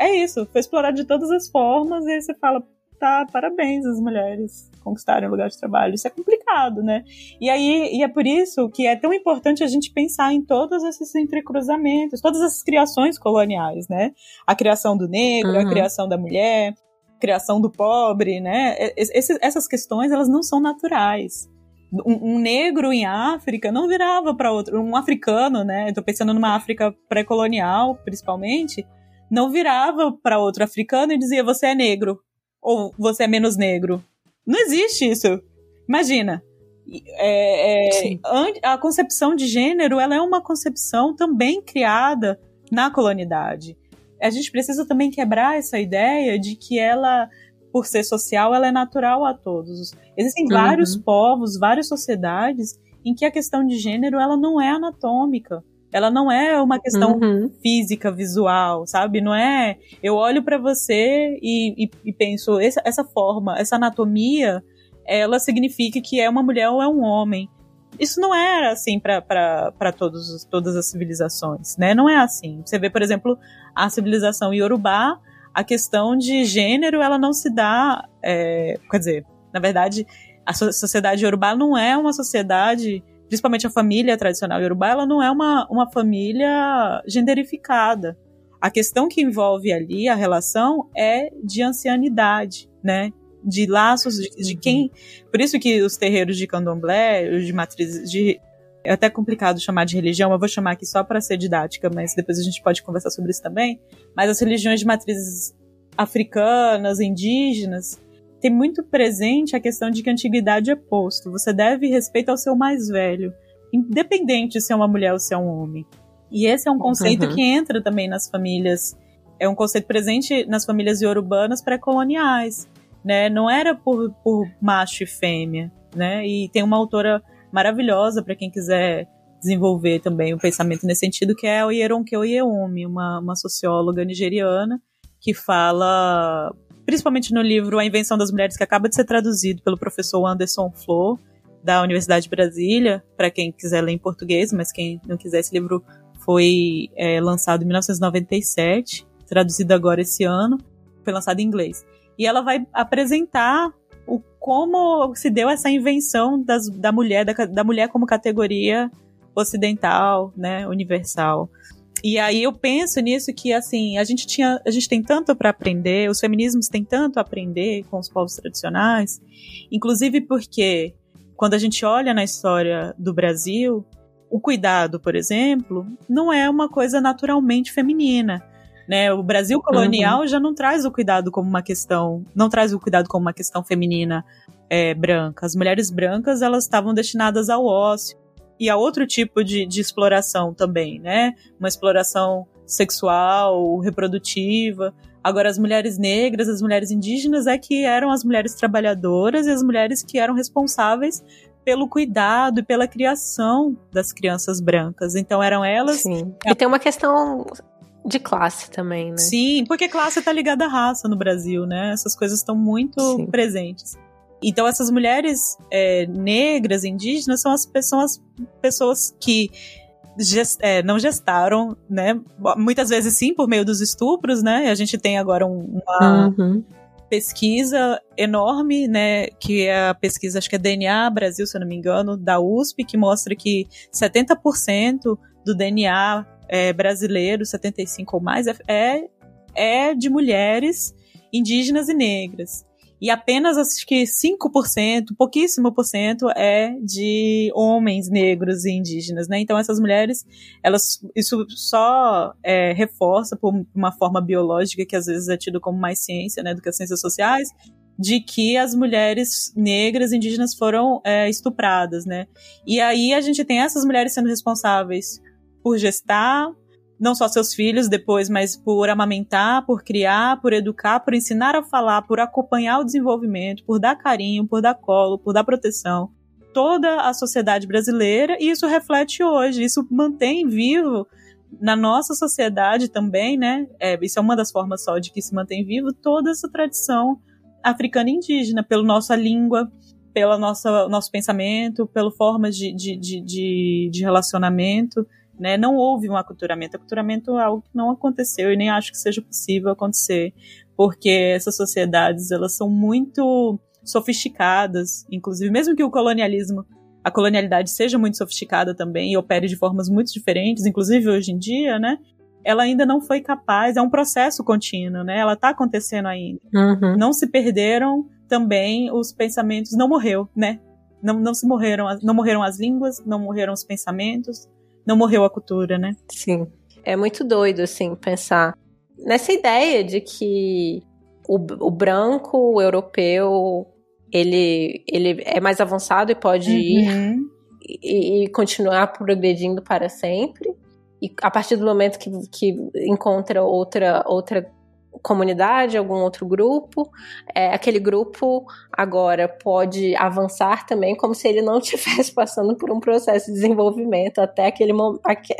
É isso, foi explorado de todas as formas, e aí você fala, tá, parabéns às mulheres conquistarem o lugar de trabalho. Isso é complicado, né? E aí, e é por isso que é tão importante a gente pensar em todos esses entrecruzamentos, todas essas criações coloniais, né? A criação do negro, uhum. a criação da mulher, criação do pobre, né? Esse, essas questões elas não são naturais. Um, um negro em África não virava para outro, um africano, né? Estou pensando numa África pré-colonial, principalmente, não virava para outro africano e dizia você é negro ou você é menos negro. Não existe isso. Imagina. É, é, a concepção de gênero ela é uma concepção também criada na colonialidade a gente precisa também quebrar essa ideia de que ela, por ser social, ela é natural a todos. Existem uhum. vários povos, várias sociedades em que a questão de gênero ela não é anatômica. Ela não é uma questão uhum. física, visual, sabe? Não é. Eu olho para você e, e, e penso, essa, essa forma, essa anatomia, ela significa que é uma mulher ou é um homem isso não era assim para todas as civilizações, né? Não é assim. Você vê, por exemplo, a civilização iorubá, a questão de gênero, ela não se dá, é, quer dizer, na verdade, a sociedade iorubá não é uma sociedade, principalmente a família tradicional iorubá, ela não é uma, uma família genderificada. A questão que envolve ali a relação é de ancianidade, né? de laços de, de, quem. Por isso que os terreiros de candomblé, de matriz. De, é até complicado chamar de religião, eu vou chamar aqui só para ser didática, mas depois a gente pode conversar sobre isso também. Mas as religiões de matrizes africanas, indígenas, tem muito presente a questão de que a antiguidade é posto. Você deve respeito ao seu mais velho, independente se é uma mulher ou se é um homem. E esse é um conceito uhum. que entra também nas famílias, é um conceito presente nas famílias urbanas pré-coloniais né? Não era por, por macho e fêmea, né? E tem uma autora maravilhosa para quem quiser desenvolver também o pensamento nesse sentido, que é a Oyeronke Oyeyumi, uma, uma socióloga nigeriana que fala, principalmente no livro A Invenção das Mulheres, que acaba de ser traduzido pelo professor Anderson Flor, da Universidade de Brasília, para quem quiser ler em português, mas quem não quiser, esse livro foi é, lançado em 1997, traduzido agora esse ano, foi lançado em inglês e ela vai apresentar o como se deu essa invenção das, da mulher da, da mulher como categoria ocidental, né, universal. E aí eu penso nisso que assim, a gente tinha, a gente tem tanto para aprender, os feminismos têm tanto a aprender com os povos tradicionais, inclusive porque quando a gente olha na história do Brasil, o cuidado, por exemplo, não é uma coisa naturalmente feminina. Né? O Brasil colonial uhum. já não traz o cuidado como uma questão, não traz o cuidado como uma questão feminina é, branca. As mulheres brancas elas estavam destinadas ao ócio e a outro tipo de, de exploração também, né? Uma exploração sexual, reprodutiva. Agora, as mulheres negras, as mulheres indígenas é que eram as mulheres trabalhadoras e as mulheres que eram responsáveis pelo cuidado e pela criação das crianças brancas. Então eram elas. Sim. E tem uma questão de classe também, né? Sim, porque classe tá ligada à raça no Brasil, né? Essas coisas estão muito Sim. presentes. Então, essas mulheres é, negras, indígenas, são as pessoas, pessoas que gest, é, não gestaram, né? Muitas vezes sim, por meio dos estupros, né? A gente tem agora um, uma uhum. pesquisa enorme, né? Que é a pesquisa, acho que é DNA Brasil, se eu não me engano, da USP, que mostra que 70% do DNA é, brasileiro, 75 ou mais, é, é, é de mulheres indígenas e negras. E apenas acho que 5%, pouquíssimo por cento, é de homens negros e indígenas, né? Então essas mulheres, elas, isso só é, reforça por uma forma biológica que às vezes é tido como mais ciência, né, do que as ciências sociais, de que as mulheres negras indígenas foram é, estupradas, né? E aí a gente tem essas mulheres sendo responsáveis por gestar não só seus filhos depois, mas por amamentar, por criar, por educar, por ensinar a falar, por acompanhar o desenvolvimento, por dar carinho, por dar colo, por dar proteção. Toda a sociedade brasileira, e isso reflete hoje, isso mantém vivo na nossa sociedade também, né? É, isso é uma das formas só de que se mantém vivo toda essa tradição africana indígena, pela nossa língua, nossa nosso pensamento, pela formas de, de, de, de, relacionamento, né? Não houve um aculturamento. Aculturamento é algo que não aconteceu e nem acho que seja possível acontecer, porque essas sociedades elas são muito sofisticadas, inclusive mesmo que o colonialismo a colonialidade seja muito sofisticada também e opere de formas muito diferentes, inclusive hoje em dia, né? Ela ainda não foi capaz, é um processo contínuo, né? Ela está acontecendo ainda. Uhum. Não se perderam também os pensamentos, não morreu, né? Não, não se morreram, não morreram as línguas, não morreram os pensamentos, não morreu a cultura, né? Sim. É muito doido, assim, pensar nessa ideia de que o, o branco, o europeu, ele, ele é mais avançado e pode uhum. ir e, e, continuar progredindo para sempre. E a partir do momento que, que encontra outra, outra comunidade, algum outro grupo, é, aquele grupo agora pode avançar também como se ele não estivesse passando por um processo de desenvolvimento até aquele,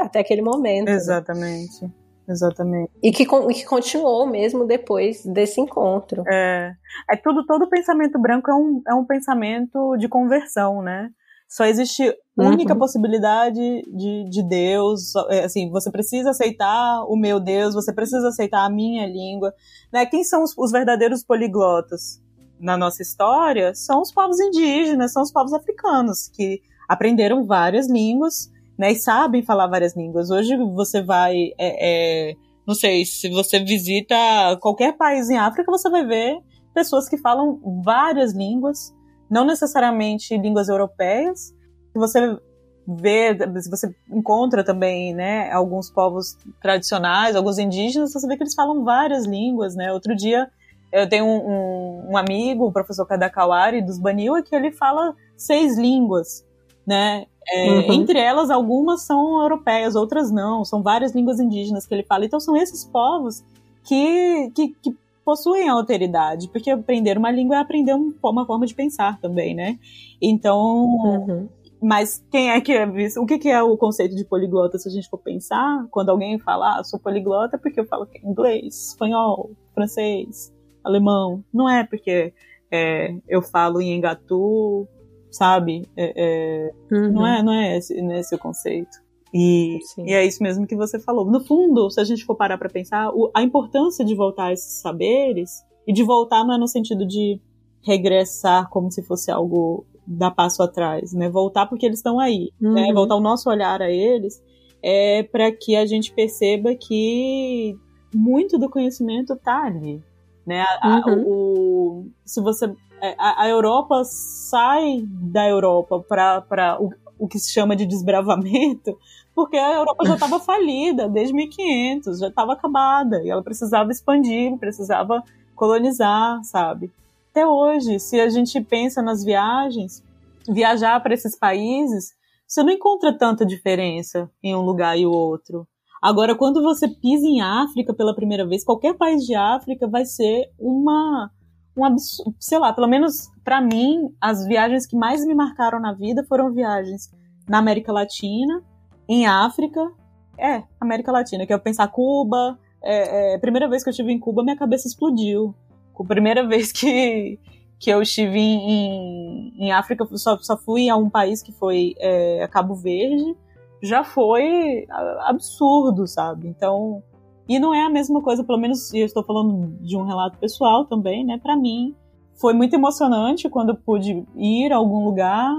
até aquele momento. Exatamente. Né? Exatamente. E que, que continuou mesmo depois desse encontro. É, é tudo, todo pensamento branco é um, é um pensamento de conversão, né? Só existe uhum. única possibilidade de, de Deus, é, assim, você precisa aceitar o meu Deus, você precisa aceitar a minha língua, né? Quem são os, os verdadeiros poliglotas na nossa história? São os povos indígenas, são os povos africanos, que aprenderam várias línguas, né, e sabem falar várias línguas. Hoje você vai, é, é, não sei, se você visita qualquer país em África, você vai ver pessoas que falam várias línguas, não necessariamente línguas europeias. Se você vê, se você encontra também, né, alguns povos tradicionais, alguns indígenas, você vê que eles falam várias línguas, né. Outro dia eu tenho um, um, um amigo, o professor Kadakawari, dos Baniwa, que ele fala seis línguas, né? É, uhum. Entre elas, algumas são europeias, outras não. São várias línguas indígenas que ele fala. Então, são esses povos que, que, que possuem a alteridade, porque aprender uma língua é aprender uma forma de pensar também, né? Então, uhum. mas quem é que é O que, que é o conceito de poliglota, se a gente for pensar? Quando alguém fala, ah, sou poliglota porque eu falo inglês, espanhol, francês, alemão. Não é porque é, eu falo em engatu, sabe? É, é, uhum. Não é, não é esse, não é esse o conceito. E, e, é isso mesmo que você falou. No fundo, se a gente for parar para pensar, o, a importância de voltar a esses saberes, e de voltar não é no sentido de regressar como se fosse algo dar passo atrás, né? Voltar porque eles estão aí, né? uhum. né? Voltar o nosso olhar a eles é para que a gente perceba que muito do conhecimento tá ali, né? A, uhum. o, se você é, a, a Europa sai da Europa para o, o que se chama de desbravamento, porque a Europa já estava falida desde 1500, já estava acabada, e ela precisava expandir, precisava colonizar, sabe? Até hoje, se a gente pensa nas viagens, viajar para esses países, você não encontra tanta diferença em um lugar e o outro. Agora, quando você pisa em África pela primeira vez, qualquer país de África vai ser uma um absurdo, sei lá, pelo menos para mim, as viagens que mais me marcaram na vida foram viagens na América Latina, em África, é, América Latina, que eu pensar Cuba, é, é, primeira vez que eu estive em Cuba, minha cabeça explodiu. A primeira vez que, que eu estive em, em, em África, só, só fui a um país que foi é, Cabo Verde, já foi absurdo, sabe? Então, e não é a mesma coisa, pelo menos eu estou falando de um relato pessoal também, né? Para mim, foi muito emocionante quando eu pude ir a algum lugar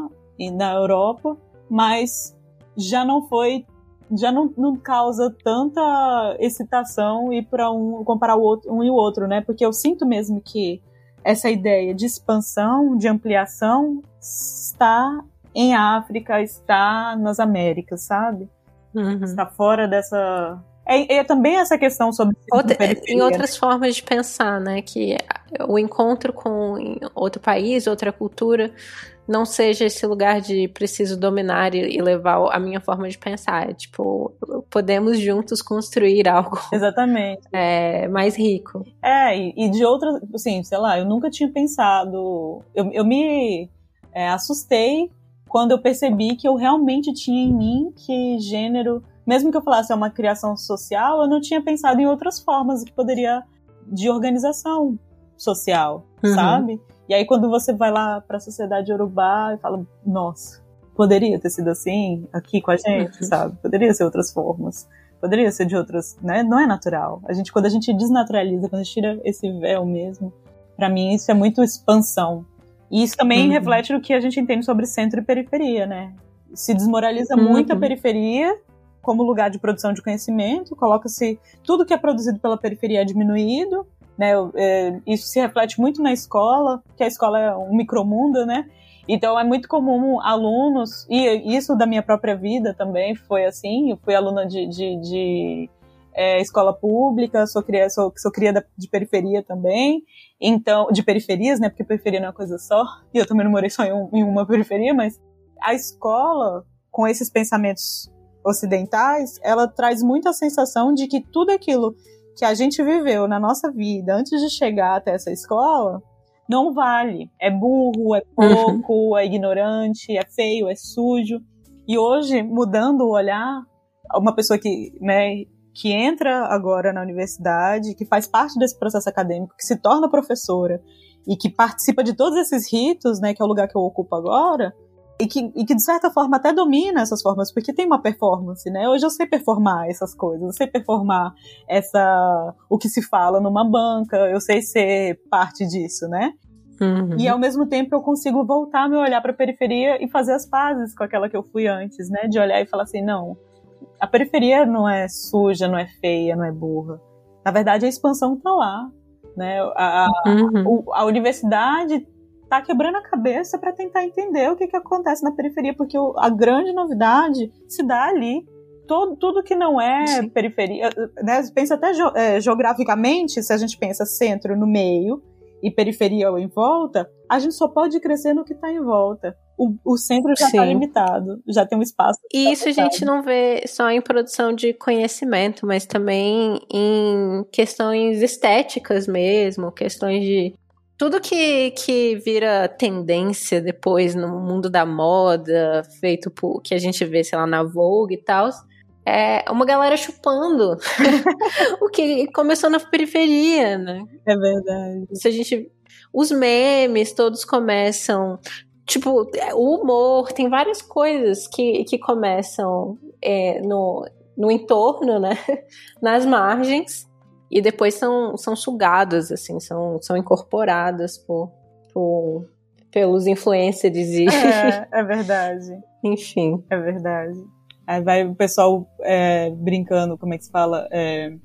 na Europa, mas já não foi, já não, não causa tanta excitação ir para um comparar o outro, um e o outro, né? Porque eu sinto mesmo que essa ideia de expansão, de ampliação, está em África, está nas Américas, sabe? Uhum. Está fora dessa é, é, também essa questão sobre Outra, em outras formas de pensar, né? Que o encontro com outro país, outra cultura, não seja esse lugar de preciso dominar e, levar a minha forma de pensar. É, tipo, podemos juntos construir algo. Exatamente. É, mais rico. É, e, e, de outras, assim, sei lá, eu nunca tinha pensado. Eu, eu me é, assustei quando eu percebi que eu realmente tinha em mim que gênero mesmo que eu falasse é uma criação social, eu não tinha pensado em outras formas que poderia de organização social, uhum. sabe? E aí quando você vai lá para a sociedade urubá e fala, nossa, poderia ter sido assim aqui com a gente, uhum. sabe? Poderia ser outras formas. Poderia ser de outras, né? Não é natural. A gente quando a gente desnaturaliza, quando a gente tira esse véu mesmo, para mim isso é muito expansão. E isso também uhum. reflete no que a gente entende sobre centro e periferia, né? Se desmoraliza uhum. muito a periferia como lugar de produção de conhecimento, coloca-se tudo que é produzido pela periferia é diminuído, né? É, isso se reflete muito na escola, que a escola é um micromundo, né? Então é muito comum alunos, e isso da minha própria vida também foi assim, eu fui aluna de, de, de é, escola pública, sou cria, sou, sou cria de periferia também, então, de periferias, né, porque periferia não é uma coisa só, e eu também não morei só em, um, em uma periferia, mas a escola, com esses pensamentos ocidentais, ela traz muita sensação de que tudo aquilo que a gente viveu na nossa vida antes de chegar até essa escola não vale. É burro, é uhum. pouco, uhum. é ignorante, é feio, é sujo. E hoje, mudando o olhar, uma pessoa que, né, que entra agora na universidade, que faz parte desse processo acadêmico, que se torna professora e que participa de todos esses ritos, né, que é o lugar que eu ocupo agora, e que, e que de certa forma até domina essas formas, porque tem uma performance, né? Hoje eu sei performar essas coisas, eu sei performar essa o que se fala numa banca, eu sei ser parte disso, né? Uhum. E ao mesmo tempo eu consigo voltar meu olhar para a periferia e fazer as pazes com aquela que eu fui antes, né? De olhar e falar assim, não, a periferia não é suja, não é feia, não é burra. Na verdade, a expansão está lá, né? A, a, uhum. a, a universidade tá quebrando a cabeça para tentar entender o que, que acontece na periferia, porque a grande novidade se dá ali. Todo, tudo que não é Sim. periferia, né, pensa até é, geograficamente, se a gente pensa centro no meio e periferia em volta, a gente só pode crescer no que está em volta. O, o centro já está limitado, já tem um espaço. E tá isso a gente não vê só em produção de conhecimento, mas também em questões estéticas mesmo, questões de tudo que, que vira tendência depois no mundo da moda, feito por que a gente vê, sei lá, na Vogue e tal, é uma galera chupando o que começou na periferia, né? É verdade. Se a gente. Os memes todos começam. Tipo, o humor, tem várias coisas que, que começam é, no, no entorno, né? Nas margens e depois são, são sugadas, assim, são, são incorporadas por, por, pelos influencers e... É, é verdade. Enfim. É verdade. Aí vai o pessoal é, brincando, como é que se fala? É...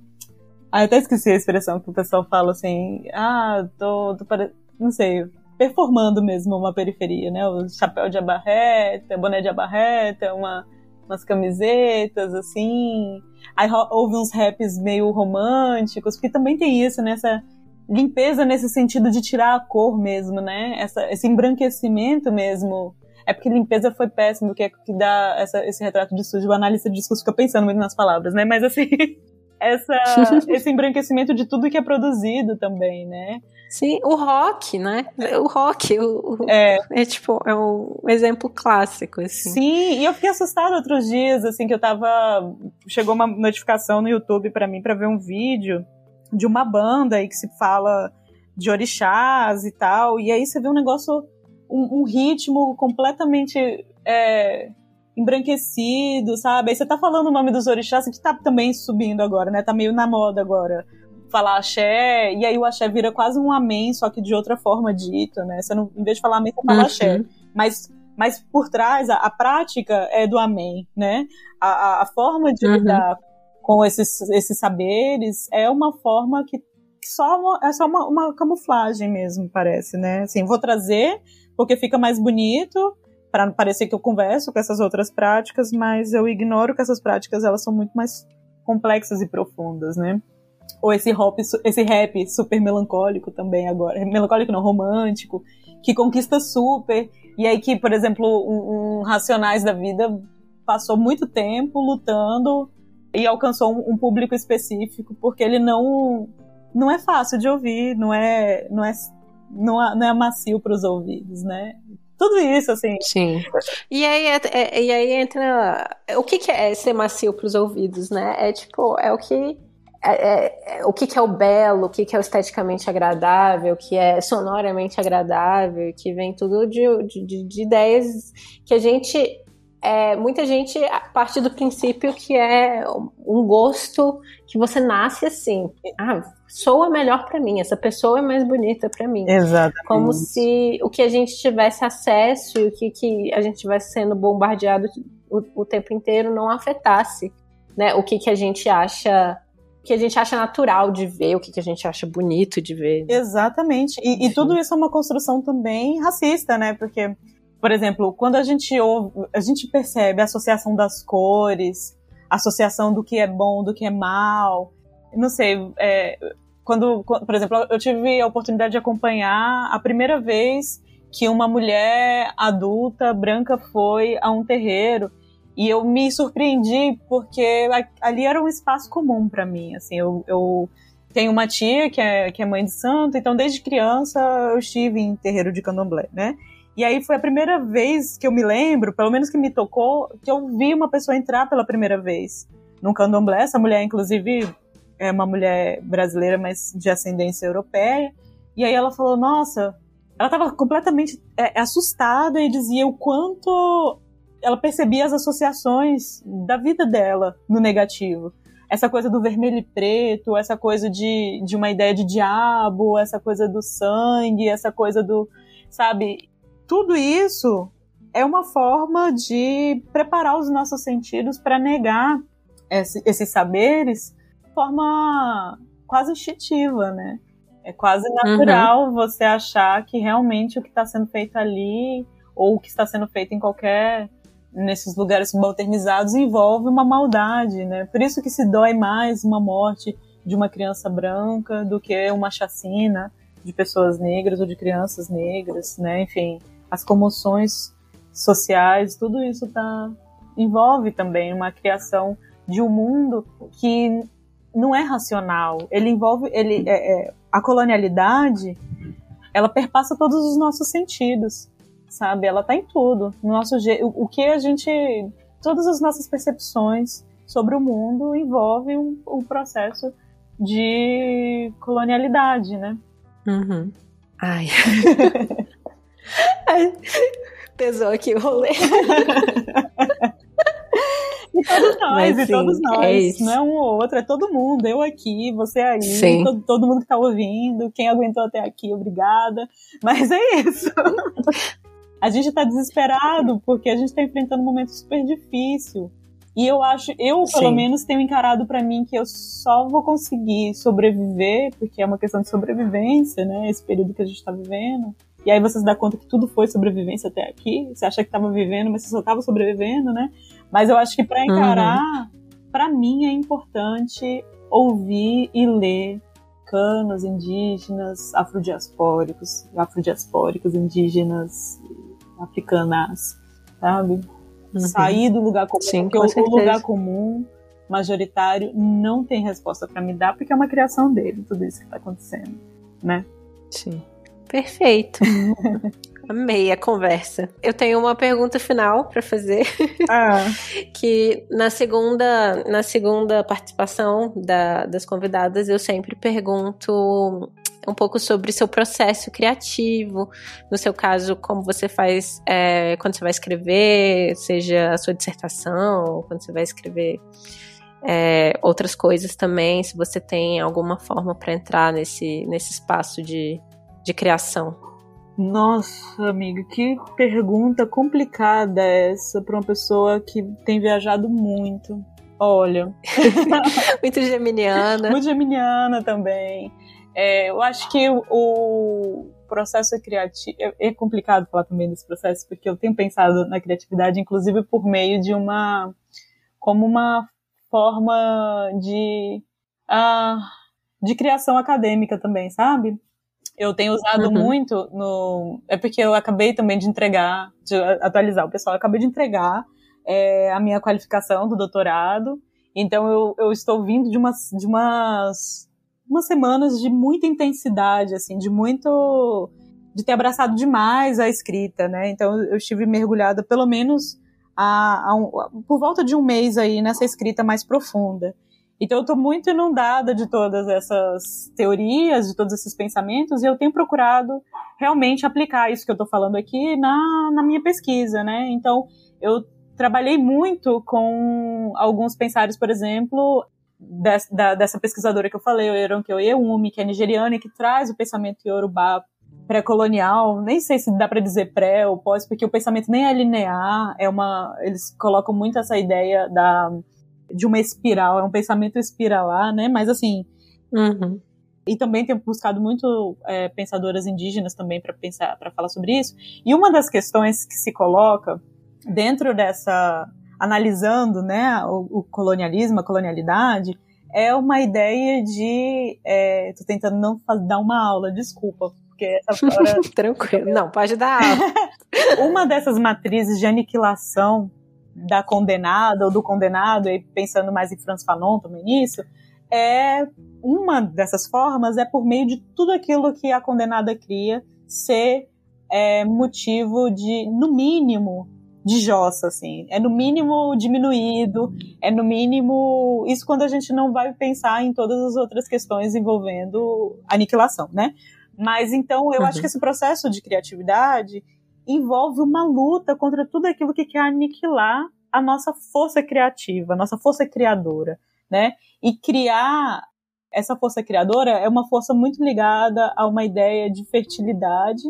Ah, eu até esqueci a expressão que o pessoal fala assim, ah, tô, tô pare... não sei, performando mesmo uma periferia, né? O chapéu de abarreta, boné de abarreta, uma, umas camisetas, assim, Aí houve uns raps meio românticos, porque também tem isso, nessa né? limpeza nesse sentido de tirar a cor mesmo, né? Essa, esse embranquecimento mesmo. É porque limpeza foi péssimo, que é que dá essa, esse retrato de sujo. O analista de discurso fica pensando muito nas palavras, né? Mas assim, essa, esse embranquecimento de tudo que é produzido também, né? Sim, o rock, né? O rock o, é. é tipo, é um exemplo clássico, assim. Sim, e eu fiquei assustada outros dias, assim, que eu tava. Chegou uma notificação no YouTube para mim para ver um vídeo de uma banda aí que se fala de orixás e tal, e aí você vê um negócio, um, um ritmo completamente. É, embranquecido, sabe? Aí você tá falando o nome dos orixás, que tá também subindo agora, né? Tá meio na moda agora falar axé, e aí o axé vira quase um amém, só que de outra forma dito, né? Você não, em vez de falar amém, você fala uhum. axé. Mas, mas por trás, a, a, prática é do amém, né? A, a, a forma de uhum. lidar com esses, esses saberes é uma forma que, que só uma, é só uma, uma camuflagem mesmo, parece, né? Assim, vou trazer porque fica mais bonito, para parecer que eu converso com essas outras práticas, mas eu ignoro que essas práticas elas são muito mais complexas e profundas, né? Ou esse rap, esse rap super melancólico também agora, melancólico não, romântico, que conquista super, e aí que, por exemplo, um, um Racionais da Vida passou muito tempo lutando e alcançou um, um, público específico, porque ele não não é fácil de ouvir, não é não é não é, não é macio para os ouvidos, né? Tudo isso, assim. Sim. E aí, é, é, e aí entra. O que, que é ser macio para os ouvidos, né? É tipo, é o que é, é, o que, que, é o belo, o que, que, é o esteticamente agradável, o que é sonoramente agradável, que vem tudo de, de, de ideias que a gente. É, muita gente parte do princípio que é um gosto que você nasce assim. Ah, soa melhor para mim, essa pessoa é mais bonita para mim. Exatamente. Como se o que a gente tivesse acesso e o que, que a gente estivesse sendo bombardeado o, o tempo inteiro não afetasse né, o que, que a gente acha que a gente acha natural de ver, o que, que a gente acha bonito de ver. Exatamente. E, e, tudo isso é uma construção também racista, né? Porque, por exemplo, quando a gente ouve, a gente percebe a associação das cores, a associação do que é bom, do que é mal. Não sei, é, quando, por exemplo, eu tive a oportunidade de acompanhar a primeira vez que uma mulher adulta branca foi a um terreiro e eu me surpreendi porque ali era um espaço comum para mim. Assim, eu, eu, tenho uma tia que é, que é mãe de santo, então desde criança eu estive em terreiro de candomblé, né? E aí foi a primeira vez que eu me lembro, pelo menos que me tocou, que eu vi uma pessoa entrar pela primeira vez num candomblé. Essa mulher, inclusive, é uma mulher brasileira, mas de ascendência europeia. E aí ela falou: Nossa, ela estava completamente é, assustada e dizia o quanto ela percebia as associações da vida dela no negativo. Essa coisa do vermelho e preto, essa coisa de, de uma ideia de diabo, essa coisa do sangue, essa coisa do. Sabe? Tudo isso é uma forma de preparar os nossos sentidos para negar esse, esses saberes de forma quase instintiva, né? É quase natural uhum. você achar que realmente o que está sendo feito ali, ou o que está sendo feito em qualquer nesses lugares subalternizados envolve uma maldade, né? Por isso que se dói mais uma morte de uma criança branca do que uma chacina de pessoas negras ou de crianças negras, né? Enfim, as comoções sociais, tudo isso tá envolve também uma criação de um mundo que não é racional. Ele envolve, ele é, é, a colonialidade, ela perpassa todos os nossos sentidos sabe? Ela tá em tudo. No nosso o que a gente, todas as nossas percepções sobre o mundo envolve um, um processo de colonialidade, né? Uhum. Ai. Ai. Pesou aqui o rolê. E todos nós, Mas, e sim, todos nós. É não é um ou outro, é todo mundo. Eu aqui, você aí, todo, todo, mundo que tá ouvindo, quem aguentou até aqui, obrigada. Mas é isso. a gente tá desesperado porque a gente tá enfrentando um momento super difícil. E eu acho, eu pelo Sim. menos tenho encarado para mim que eu só vou conseguir sobreviver, porque é uma questão de sobrevivência, né? Esse período que a gente tá vivendo. E aí você se dá conta que tudo foi sobrevivência até aqui. Você acha que tava vivendo, mas você só tava sobrevivendo, né? Mas eu acho que para encarar, uhum. para mim é importante ouvir e ler canos indígenas, afrodiaspóricos, afrodiaspóricos, indígenas, africanas, sabe? Uhum. Sair do lugar comum, Sim, porque o lugar comum majoritário não tem resposta para me dar, porque é uma criação dele, tudo isso que está acontecendo, né? Sim. Perfeito. Amei a conversa. Eu tenho uma pergunta final para fazer. Ah. que na segunda, na segunda participação da, das convidadas, eu sempre pergunto um pouco sobre seu processo criativo, no seu caso, como você faz é, quando você vai escrever, seja a sua dissertação, quando você vai escrever é, outras coisas também, se você tem alguma forma para entrar nesse, nesse espaço de, de criação. Nossa, amiga, que pergunta complicada essa para uma pessoa que tem viajado muito. Olha. muito geminiana. Muito geminiana também. É, eu acho que o, o processo criativo. É, é complicado falar também desse processo, porque eu tenho pensado na criatividade, inclusive por meio de uma. como uma forma de. Uh, de criação acadêmica também, sabe? Eu tenho usado uhum. muito no. É porque eu acabei também de entregar, de atualizar o pessoal, eu acabei de entregar é, a minha qualificação do doutorado. Então eu, eu estou vindo de umas, de umas umas semanas de muita intensidade, assim, de muito. de ter abraçado demais a escrita, né? Então eu estive mergulhada pelo menos a, a um, por volta de um mês aí nessa escrita mais profunda. Então eu estou muito inundada de todas essas teorias, de todos esses pensamentos, e eu tenho procurado realmente aplicar isso que eu estou falando aqui na, na minha pesquisa, né? Então eu trabalhei muito com alguns pensários, por exemplo, des, da, dessa pesquisadora que eu falei, o Eronke Oyewumi, que é nigeriana e que traz o pensamento yorubá pré-colonial, nem sei se dá para dizer pré ou pós, porque o pensamento nem é linear, é uma, eles colocam muito essa ideia da de uma espiral, é um pensamento espiralar, né? Mas assim, uhum. e também tenho buscado muito é, pensadoras indígenas também para pensar, para falar sobre isso. E uma das questões que se coloca dentro dessa analisando, né, o, o colonialismo, a colonialidade, é uma ideia de, é, tô tentando não dar uma aula, desculpa, porque essa hora... Tranquilo, não, pode dar aula. uma dessas matrizes de aniquilação da condenada ou do condenado, e pensando mais em Franz Fanon também nisso, é uma dessas formas é por meio de tudo aquilo que a condenada cria ser é, motivo de, no mínimo, de jossa, assim. É no mínimo diminuído, é no mínimo. Isso quando a gente não vai pensar em todas as outras questões envolvendo aniquilação, né? Mas então eu uhum. acho que esse processo de criatividade envolve uma luta contra tudo aquilo que quer aniquilar a nossa força criativa, a nossa força criadora, né? E criar essa força criadora é uma força muito ligada a uma ideia de fertilidade.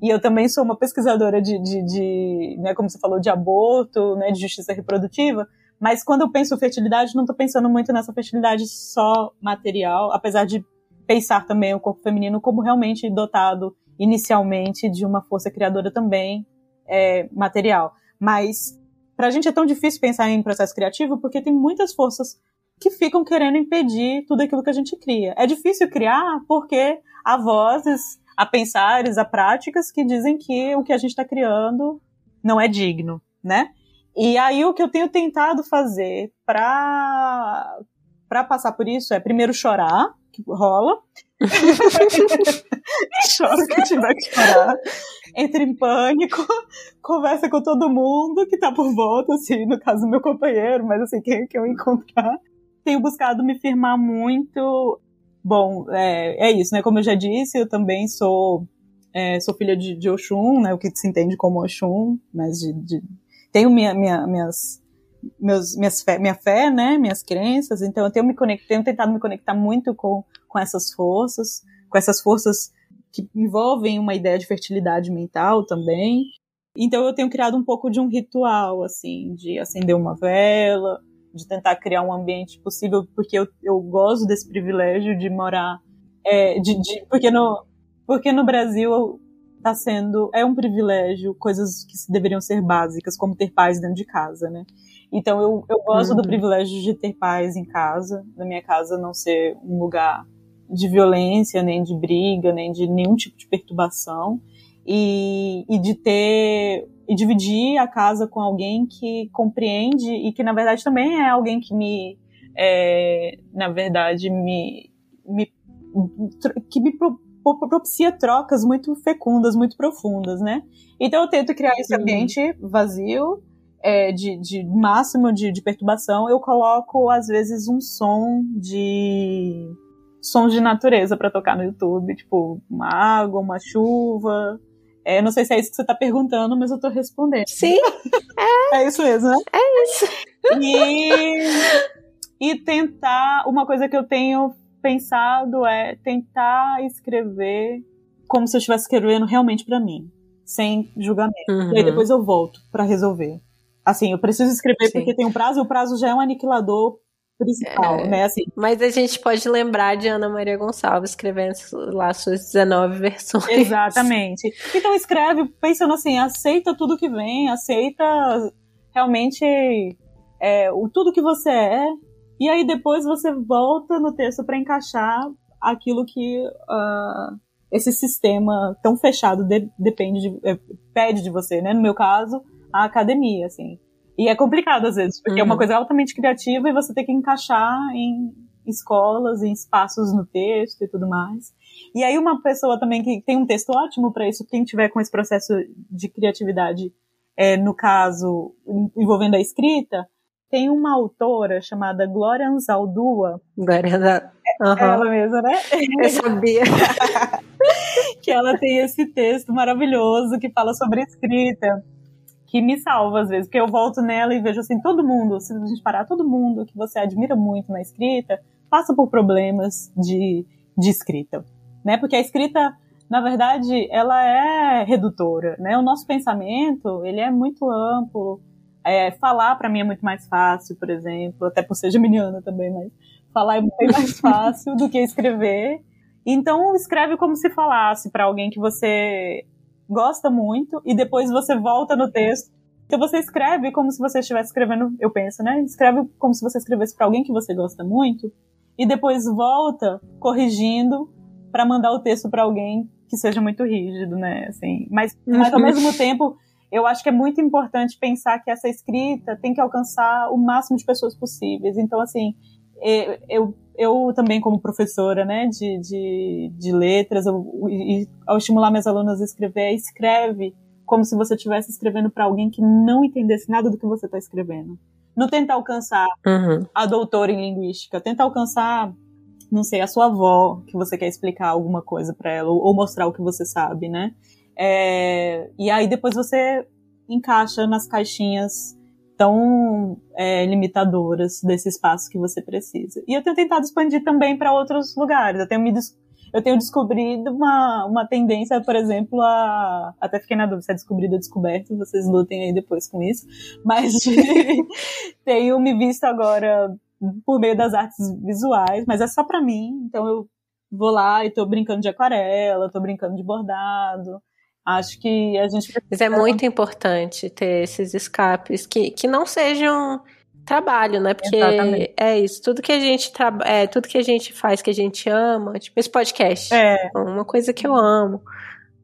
E eu também sou uma pesquisadora de, de, de né, como você falou, de aborto, né, de justiça reprodutiva. Mas quando eu penso fertilidade, não estou pensando muito nessa fertilidade só material, apesar de pensar também o corpo feminino como realmente dotado inicialmente de uma força criadora também é, material. Mas para a gente é tão difícil pensar em processo criativo porque tem muitas forças que ficam querendo impedir tudo aquilo que a gente cria. É difícil criar porque há vozes, há pensares, há práticas que dizem que o que a gente está criando não é digno, né? E aí o que eu tenho tentado fazer para para passar por isso é primeiro chorar, que rola. Chora que tiver que chorar. Entra em pânico, conversa com todo mundo que tá por volta, assim, no caso meu companheiro, mas assim, quem que eu encontrar. Tenho buscado me firmar muito. Bom, é, é isso, né? Como eu já disse, eu também sou, é, sou filha de, de Oxum, né? O que se entende como Oxum, mas de, de tenho minha, minha, minhas meus, minhas fé, minha fé, né, minhas crenças, então eu tenho, me tenho tentado me conectar muito com, com essas forças, com essas forças que envolvem uma ideia de fertilidade mental também. Então eu tenho criado um pouco de um ritual, assim, de acender uma vela, de tentar criar um ambiente possível, porque eu, eu gosto desse privilégio de morar, é, de, de, porque, no, porque no Brasil está sendo, é um privilégio, coisas que deveriam ser básicas, como ter paz dentro de casa, né? Então eu, eu gosto uhum. do privilégio de ter paz em casa, na minha casa não ser um lugar de violência, nem de briga, nem de nenhum tipo de perturbação. E, e de ter e dividir a casa com alguém que compreende e que na verdade também é alguém que me é, na verdade me, me que me propicia trocas muito fecundas, muito profundas, né? Então eu tento criar esse ambiente vazio é, de, de, máximo de, de, perturbação, eu coloco às vezes um som de sons de natureza para tocar no YouTube, tipo uma água, uma chuva. É, não sei se é isso que você está perguntando, mas eu estou respondendo. Sim. É. é isso mesmo, né? É isso. E, e tentar. Uma coisa que eu tenho pensado é tentar escrever como se eu estivesse escrevendo realmente para mim, sem julgamento. Uhum. E aí depois eu volto para resolver. Assim, eu preciso escrever Sim. porque tem um prazo, e o prazo já é um aniquilador principal, é, né? Assim. Mas a gente pode lembrar de Ana Maria Gonçalves escrevendo lá suas 19 versões. Exatamente. Então escreve pensando assim, aceita tudo que vem, aceita realmente é, o tudo que você é, e aí depois você volta no texto para encaixar aquilo que uh, esse sistema tão fechado de, depende de, é, pede de você, né? No meu caso, a academia, assim. E é complicado às vezes, porque uhum. é uma uhum. coisa altamente criativa e você tem que encaixar em escolas, em espaços no texto e tudo mais. E aí uma pessoa também que tem um texto ótimo para isso, quem tiver com esse processo de criatividade, é, no caso envolvendo a escrita, Tem uma autora chamada Glória Anzaldúa. Glória. Uhum. Ela mesma, né? Eu sabia. que ela tem esse texto maravilhoso que fala sobre escrita, que me salva às vezes, porque eu volto nela e vejo assim, todo mundo, se a gente parar, todo mundo que você admira muito na escrita, passa por problemas de, de escrita, né? Porque a escrita, na verdade, ela é redutora, né? O nosso pensamento, ele é muito amplo, é, falar para mim é muito mais fácil, por exemplo, até por ser geminiana também, mas falar é bem mais fácil do que escrever. Então escreve como se falasse para alguém que você gosta muito e depois você volta no texto. Então você escreve como se você estivesse escrevendo, eu penso, né? Escreve como se você escrevesse para alguém que você gosta muito e depois volta corrigindo para mandar o texto para alguém que seja muito rígido, né? Assim, mas, mas ao mesmo tempo eu acho que é muito importante pensar que essa escrita tem que alcançar o máximo de pessoas possíveis. Então, assim, eu, eu também, como professora né, de, de, de letras, eu, e, ao estimular minhas alunas a escrever, escreve como se você estivesse escrevendo para alguém que não entendesse nada do que você está escrevendo. Não tenta alcançar uhum. a doutora em linguística, tenta alcançar, não sei, a sua avó, que você quer explicar alguma coisa para ela, ou, ou mostrar o que você sabe, né? É, e aí depois você encaixa nas caixinhas tão é, limitadoras desse espaço que você precisa. E eu tenho tentado expandir também para outros lugares. Eu tenho me eu tenho descobrido uma, uma tendência, por exemplo, a. Até fiquei na dúvida se é descobrido ou descoberto, vocês lutem aí depois com isso. Mas tenho me visto agora por meio das artes visuais, mas é só para mim. Então eu vou lá e tô brincando de aquarela, tô brincando de bordado. Acho que a gente. Mas é muito importante ter esses escapes que, que não sejam trabalho, né? Porque Exatamente. é isso, tudo que a gente tra... é, tudo que a gente faz que a gente ama, tipo esse podcast. É uma coisa que eu amo.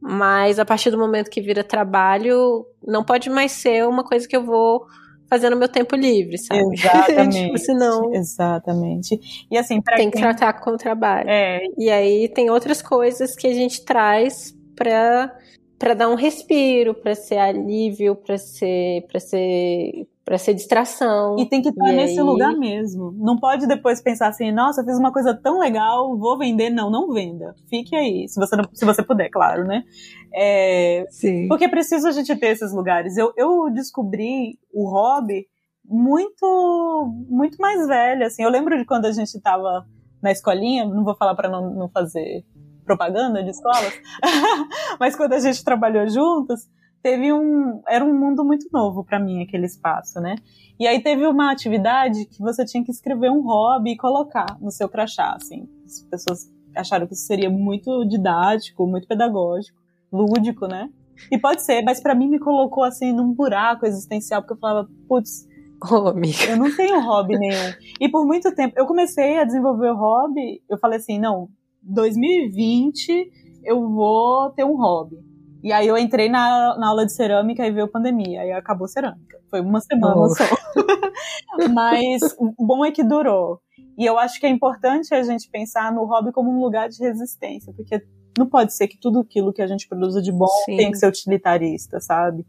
Mas a partir do momento que vira trabalho, não pode mais ser uma coisa que eu vou fazer no meu tempo livre, sabe? Exatamente. tipo, senão. Exatamente. E assim, tem quem... que tratar com o trabalho. É. E aí tem outras coisas que a gente traz para para dar um respiro, para ser alívio, para ser para ser para ser distração. E tem que estar nesse aí... lugar mesmo. Não pode depois pensar assim, nossa, fiz uma coisa tão legal, vou vender. Não, não venda. Fique aí, se você, não, se você puder, claro, né? É, Sim. Porque é preciso a gente ter esses lugares. Eu, eu descobri o hobby muito, muito mais velha, assim. Eu lembro de quando a gente estava na escolinha, não vou falar para não, não fazer propaganda de escolas, mas quando a gente trabalhou juntos, teve um era um mundo muito novo para mim aquele espaço, né? E aí teve uma atividade que você tinha que escrever um hobby e colocar no seu crachá, assim. As pessoas acharam que isso seria muito didático, muito pedagógico, lúdico, né? E pode ser, mas para mim me colocou assim num buraco existencial, porque eu falava, putz, oh, eu não tenho hobby nenhum. E por muito tempo, eu comecei a desenvolver o hobby, eu falei assim, não, 2020 eu vou ter um hobby. E aí eu entrei na, na aula de cerâmica e veio pandemia, aí acabou cerâmica. Foi uma semana oh. só. Mas o bom é que durou. E eu acho que é importante a gente pensar no hobby como um lugar de resistência, porque não pode ser que tudo aquilo que a gente produza de bom Sim. tem que ser utilitarista, sabe?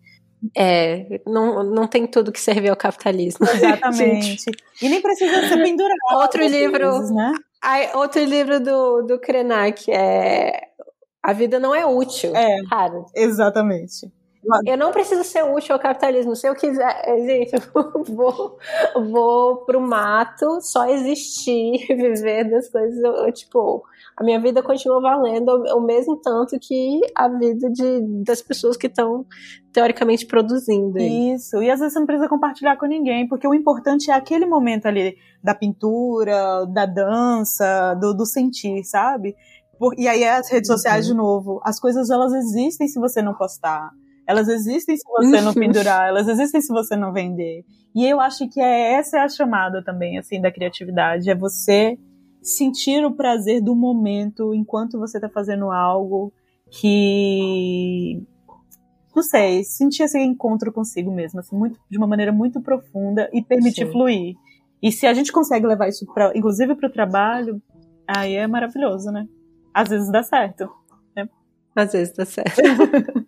É, não, não tem tudo que serve ao capitalismo. Exatamente. e nem precisa ser pendurado. Outro livro, vezes, né? Ai, outro livro do, do Krenak é A Vida Não É Útil. É, cara. exatamente. Eu não preciso ser útil ao capitalismo. Se eu quiser, gente, eu vou, vou pro mato, só existir, viver das coisas. Eu, tipo, a minha vida continua valendo o mesmo tanto que a vida de, das pessoas que estão teoricamente produzindo. Isso, e às vezes você não precisa compartilhar com ninguém, porque o importante é aquele momento ali da pintura, da dança, do, do sentir, sabe? Por, e aí as redes sociais uhum. de novo, as coisas elas existem se você não postar. Elas existem se você não uhum. pendurar, elas existem se você não vender. E eu acho que é, essa é a chamada também, assim, da criatividade, é você sentir o prazer do momento enquanto você está fazendo algo que não sei, sentir esse encontro consigo mesmo, assim, muito, de uma maneira muito profunda e permitir Sim. fluir. E se a gente consegue levar isso, pra, inclusive para o trabalho, aí é maravilhoso, né? Às vezes dá certo. Né? Às vezes dá certo.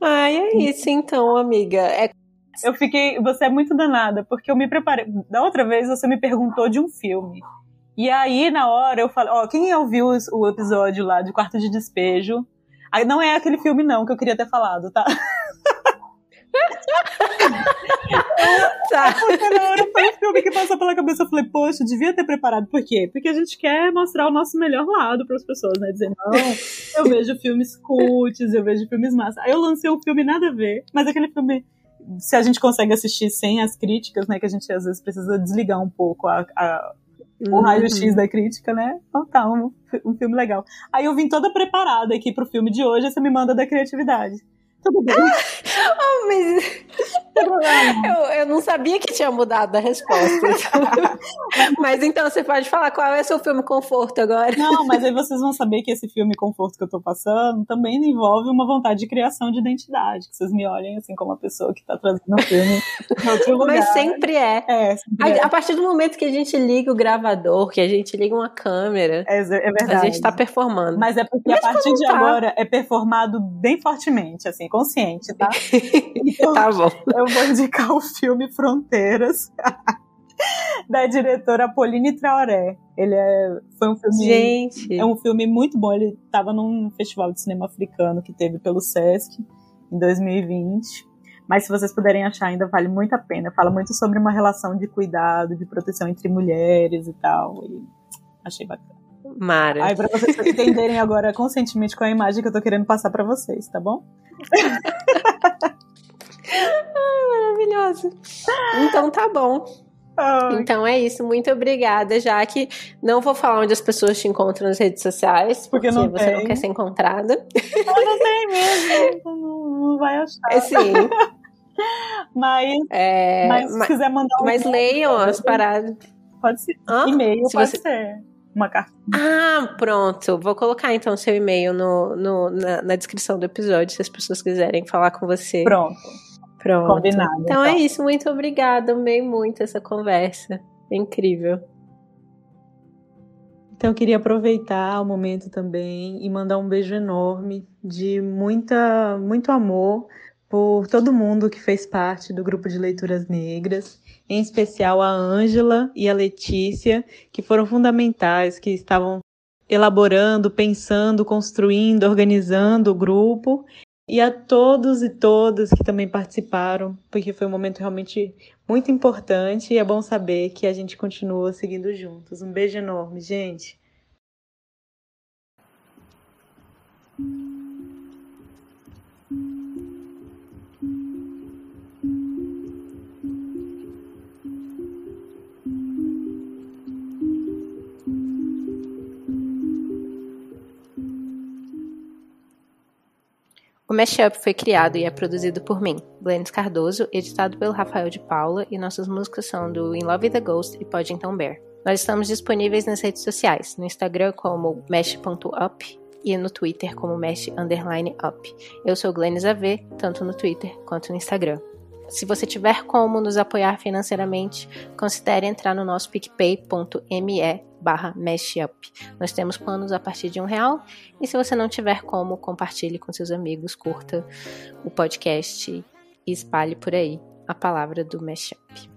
Ai, é isso então, amiga. É Eu fiquei. Você é muito danada, porque eu me preparei. Da outra vez você me perguntou de um filme. E aí, na hora, eu falei, ó, quem ouviu o episódio lá de Quarto de Despejo? Aí não é aquele filme, não, que eu queria ter falado, tá? tá. Porque na hora foi um filme que passou pela cabeça, eu falei, poxa, devia ter preparado. Por quê? Porque a gente quer mostrar o nosso melhor lado para as pessoas, né? Dizendo, não, eu vejo filmes cults, eu vejo filmes massa. Aí eu lancei um filme nada a ver, mas aquele filme se a gente consegue assistir sem as críticas, né? Que a gente às vezes precisa desligar um pouco a, a o raio-x uhum. da crítica, né? Então tá, um, um filme legal. Aí eu vim toda preparada aqui pro filme de hoje, você me manda da criatividade. Tudo bem. oh, mas... eu, eu não sabia que tinha mudado a resposta. mas então você pode falar qual é o seu filme conforto agora. Não, mas aí vocês vão saber que esse filme conforto que eu tô passando também envolve uma vontade de criação de identidade. Que vocês me olhem assim como uma pessoa que tá trazendo o filme Mas sempre é. é, sempre a, é. a, partir do momento que a gente liga o gravador, que a gente liga uma câmera, é, é verdade. a gente tá performando. Mas é porque a partir de tá. agora é performado bem fortemente, assim, consciente, tá? Então, tá bom. Eu vou indicar o filme Fronteiras. da diretora Pauline Traoré. Ele é, foi um filme. Gente. É um filme muito bom. Ele estava num festival de cinema africano que teve pelo Sesc em 2020. Mas se vocês puderem achar, ainda vale muito a pena. Fala muito sobre uma relação de cuidado, de proteção entre mulheres e tal. E achei bacana. Mara. Aí, pra vocês entenderem agora conscientemente qual é a imagem que eu tô querendo passar para vocês, tá bom? Ai, maravilhoso. Então tá bom. Então é isso, muito obrigada, já que não vou falar onde as pessoas te encontram nas redes sociais, porque, porque não você tem. não quer ser encontrada. Não, não tem mesmo, não, não vai achar. É, sim. mas, é, mas se mas, quiser mandar um Mas leiam as paradas. Pode ser. E-mail se pode você... ser uma carta. Ah, pronto. Vou colocar então seu e-mail no, no na, na, descrição do episódio, se as pessoas quiserem falar com você. Pronto. Pronto. Combinado. Então, então. é isso. Muito obrigada. Amei muito essa conversa. É incrível. Então eu queria aproveitar o momento também e mandar um beijo enorme de muita, muito amor por todo mundo que fez parte do grupo de leituras negras, em especial a Ângela e a Letícia, que foram fundamentais, que estavam elaborando, pensando, construindo, organizando o grupo, e a todos e todas que também participaram, porque foi um momento realmente muito importante e é bom saber que a gente continua seguindo juntos. Um beijo enorme, gente. O Mashup foi criado e é produzido por mim, Glennis Cardoso, editado pelo Rafael de Paula e nossas músicas são do In Love with the Ghost e Pode Então Bear. Nós estamos disponíveis nas redes sociais, no Instagram como mesh.up e no Twitter como mesh_up. Eu sou Glennis AV, tanto no Twitter quanto no Instagram. Se você tiver como nos apoiar financeiramente, considere entrar no nosso picpay.me barra mashup. Nós temos planos a partir de um real. E se você não tiver como, compartilhe com seus amigos, curta o podcast e espalhe por aí a palavra do mashup.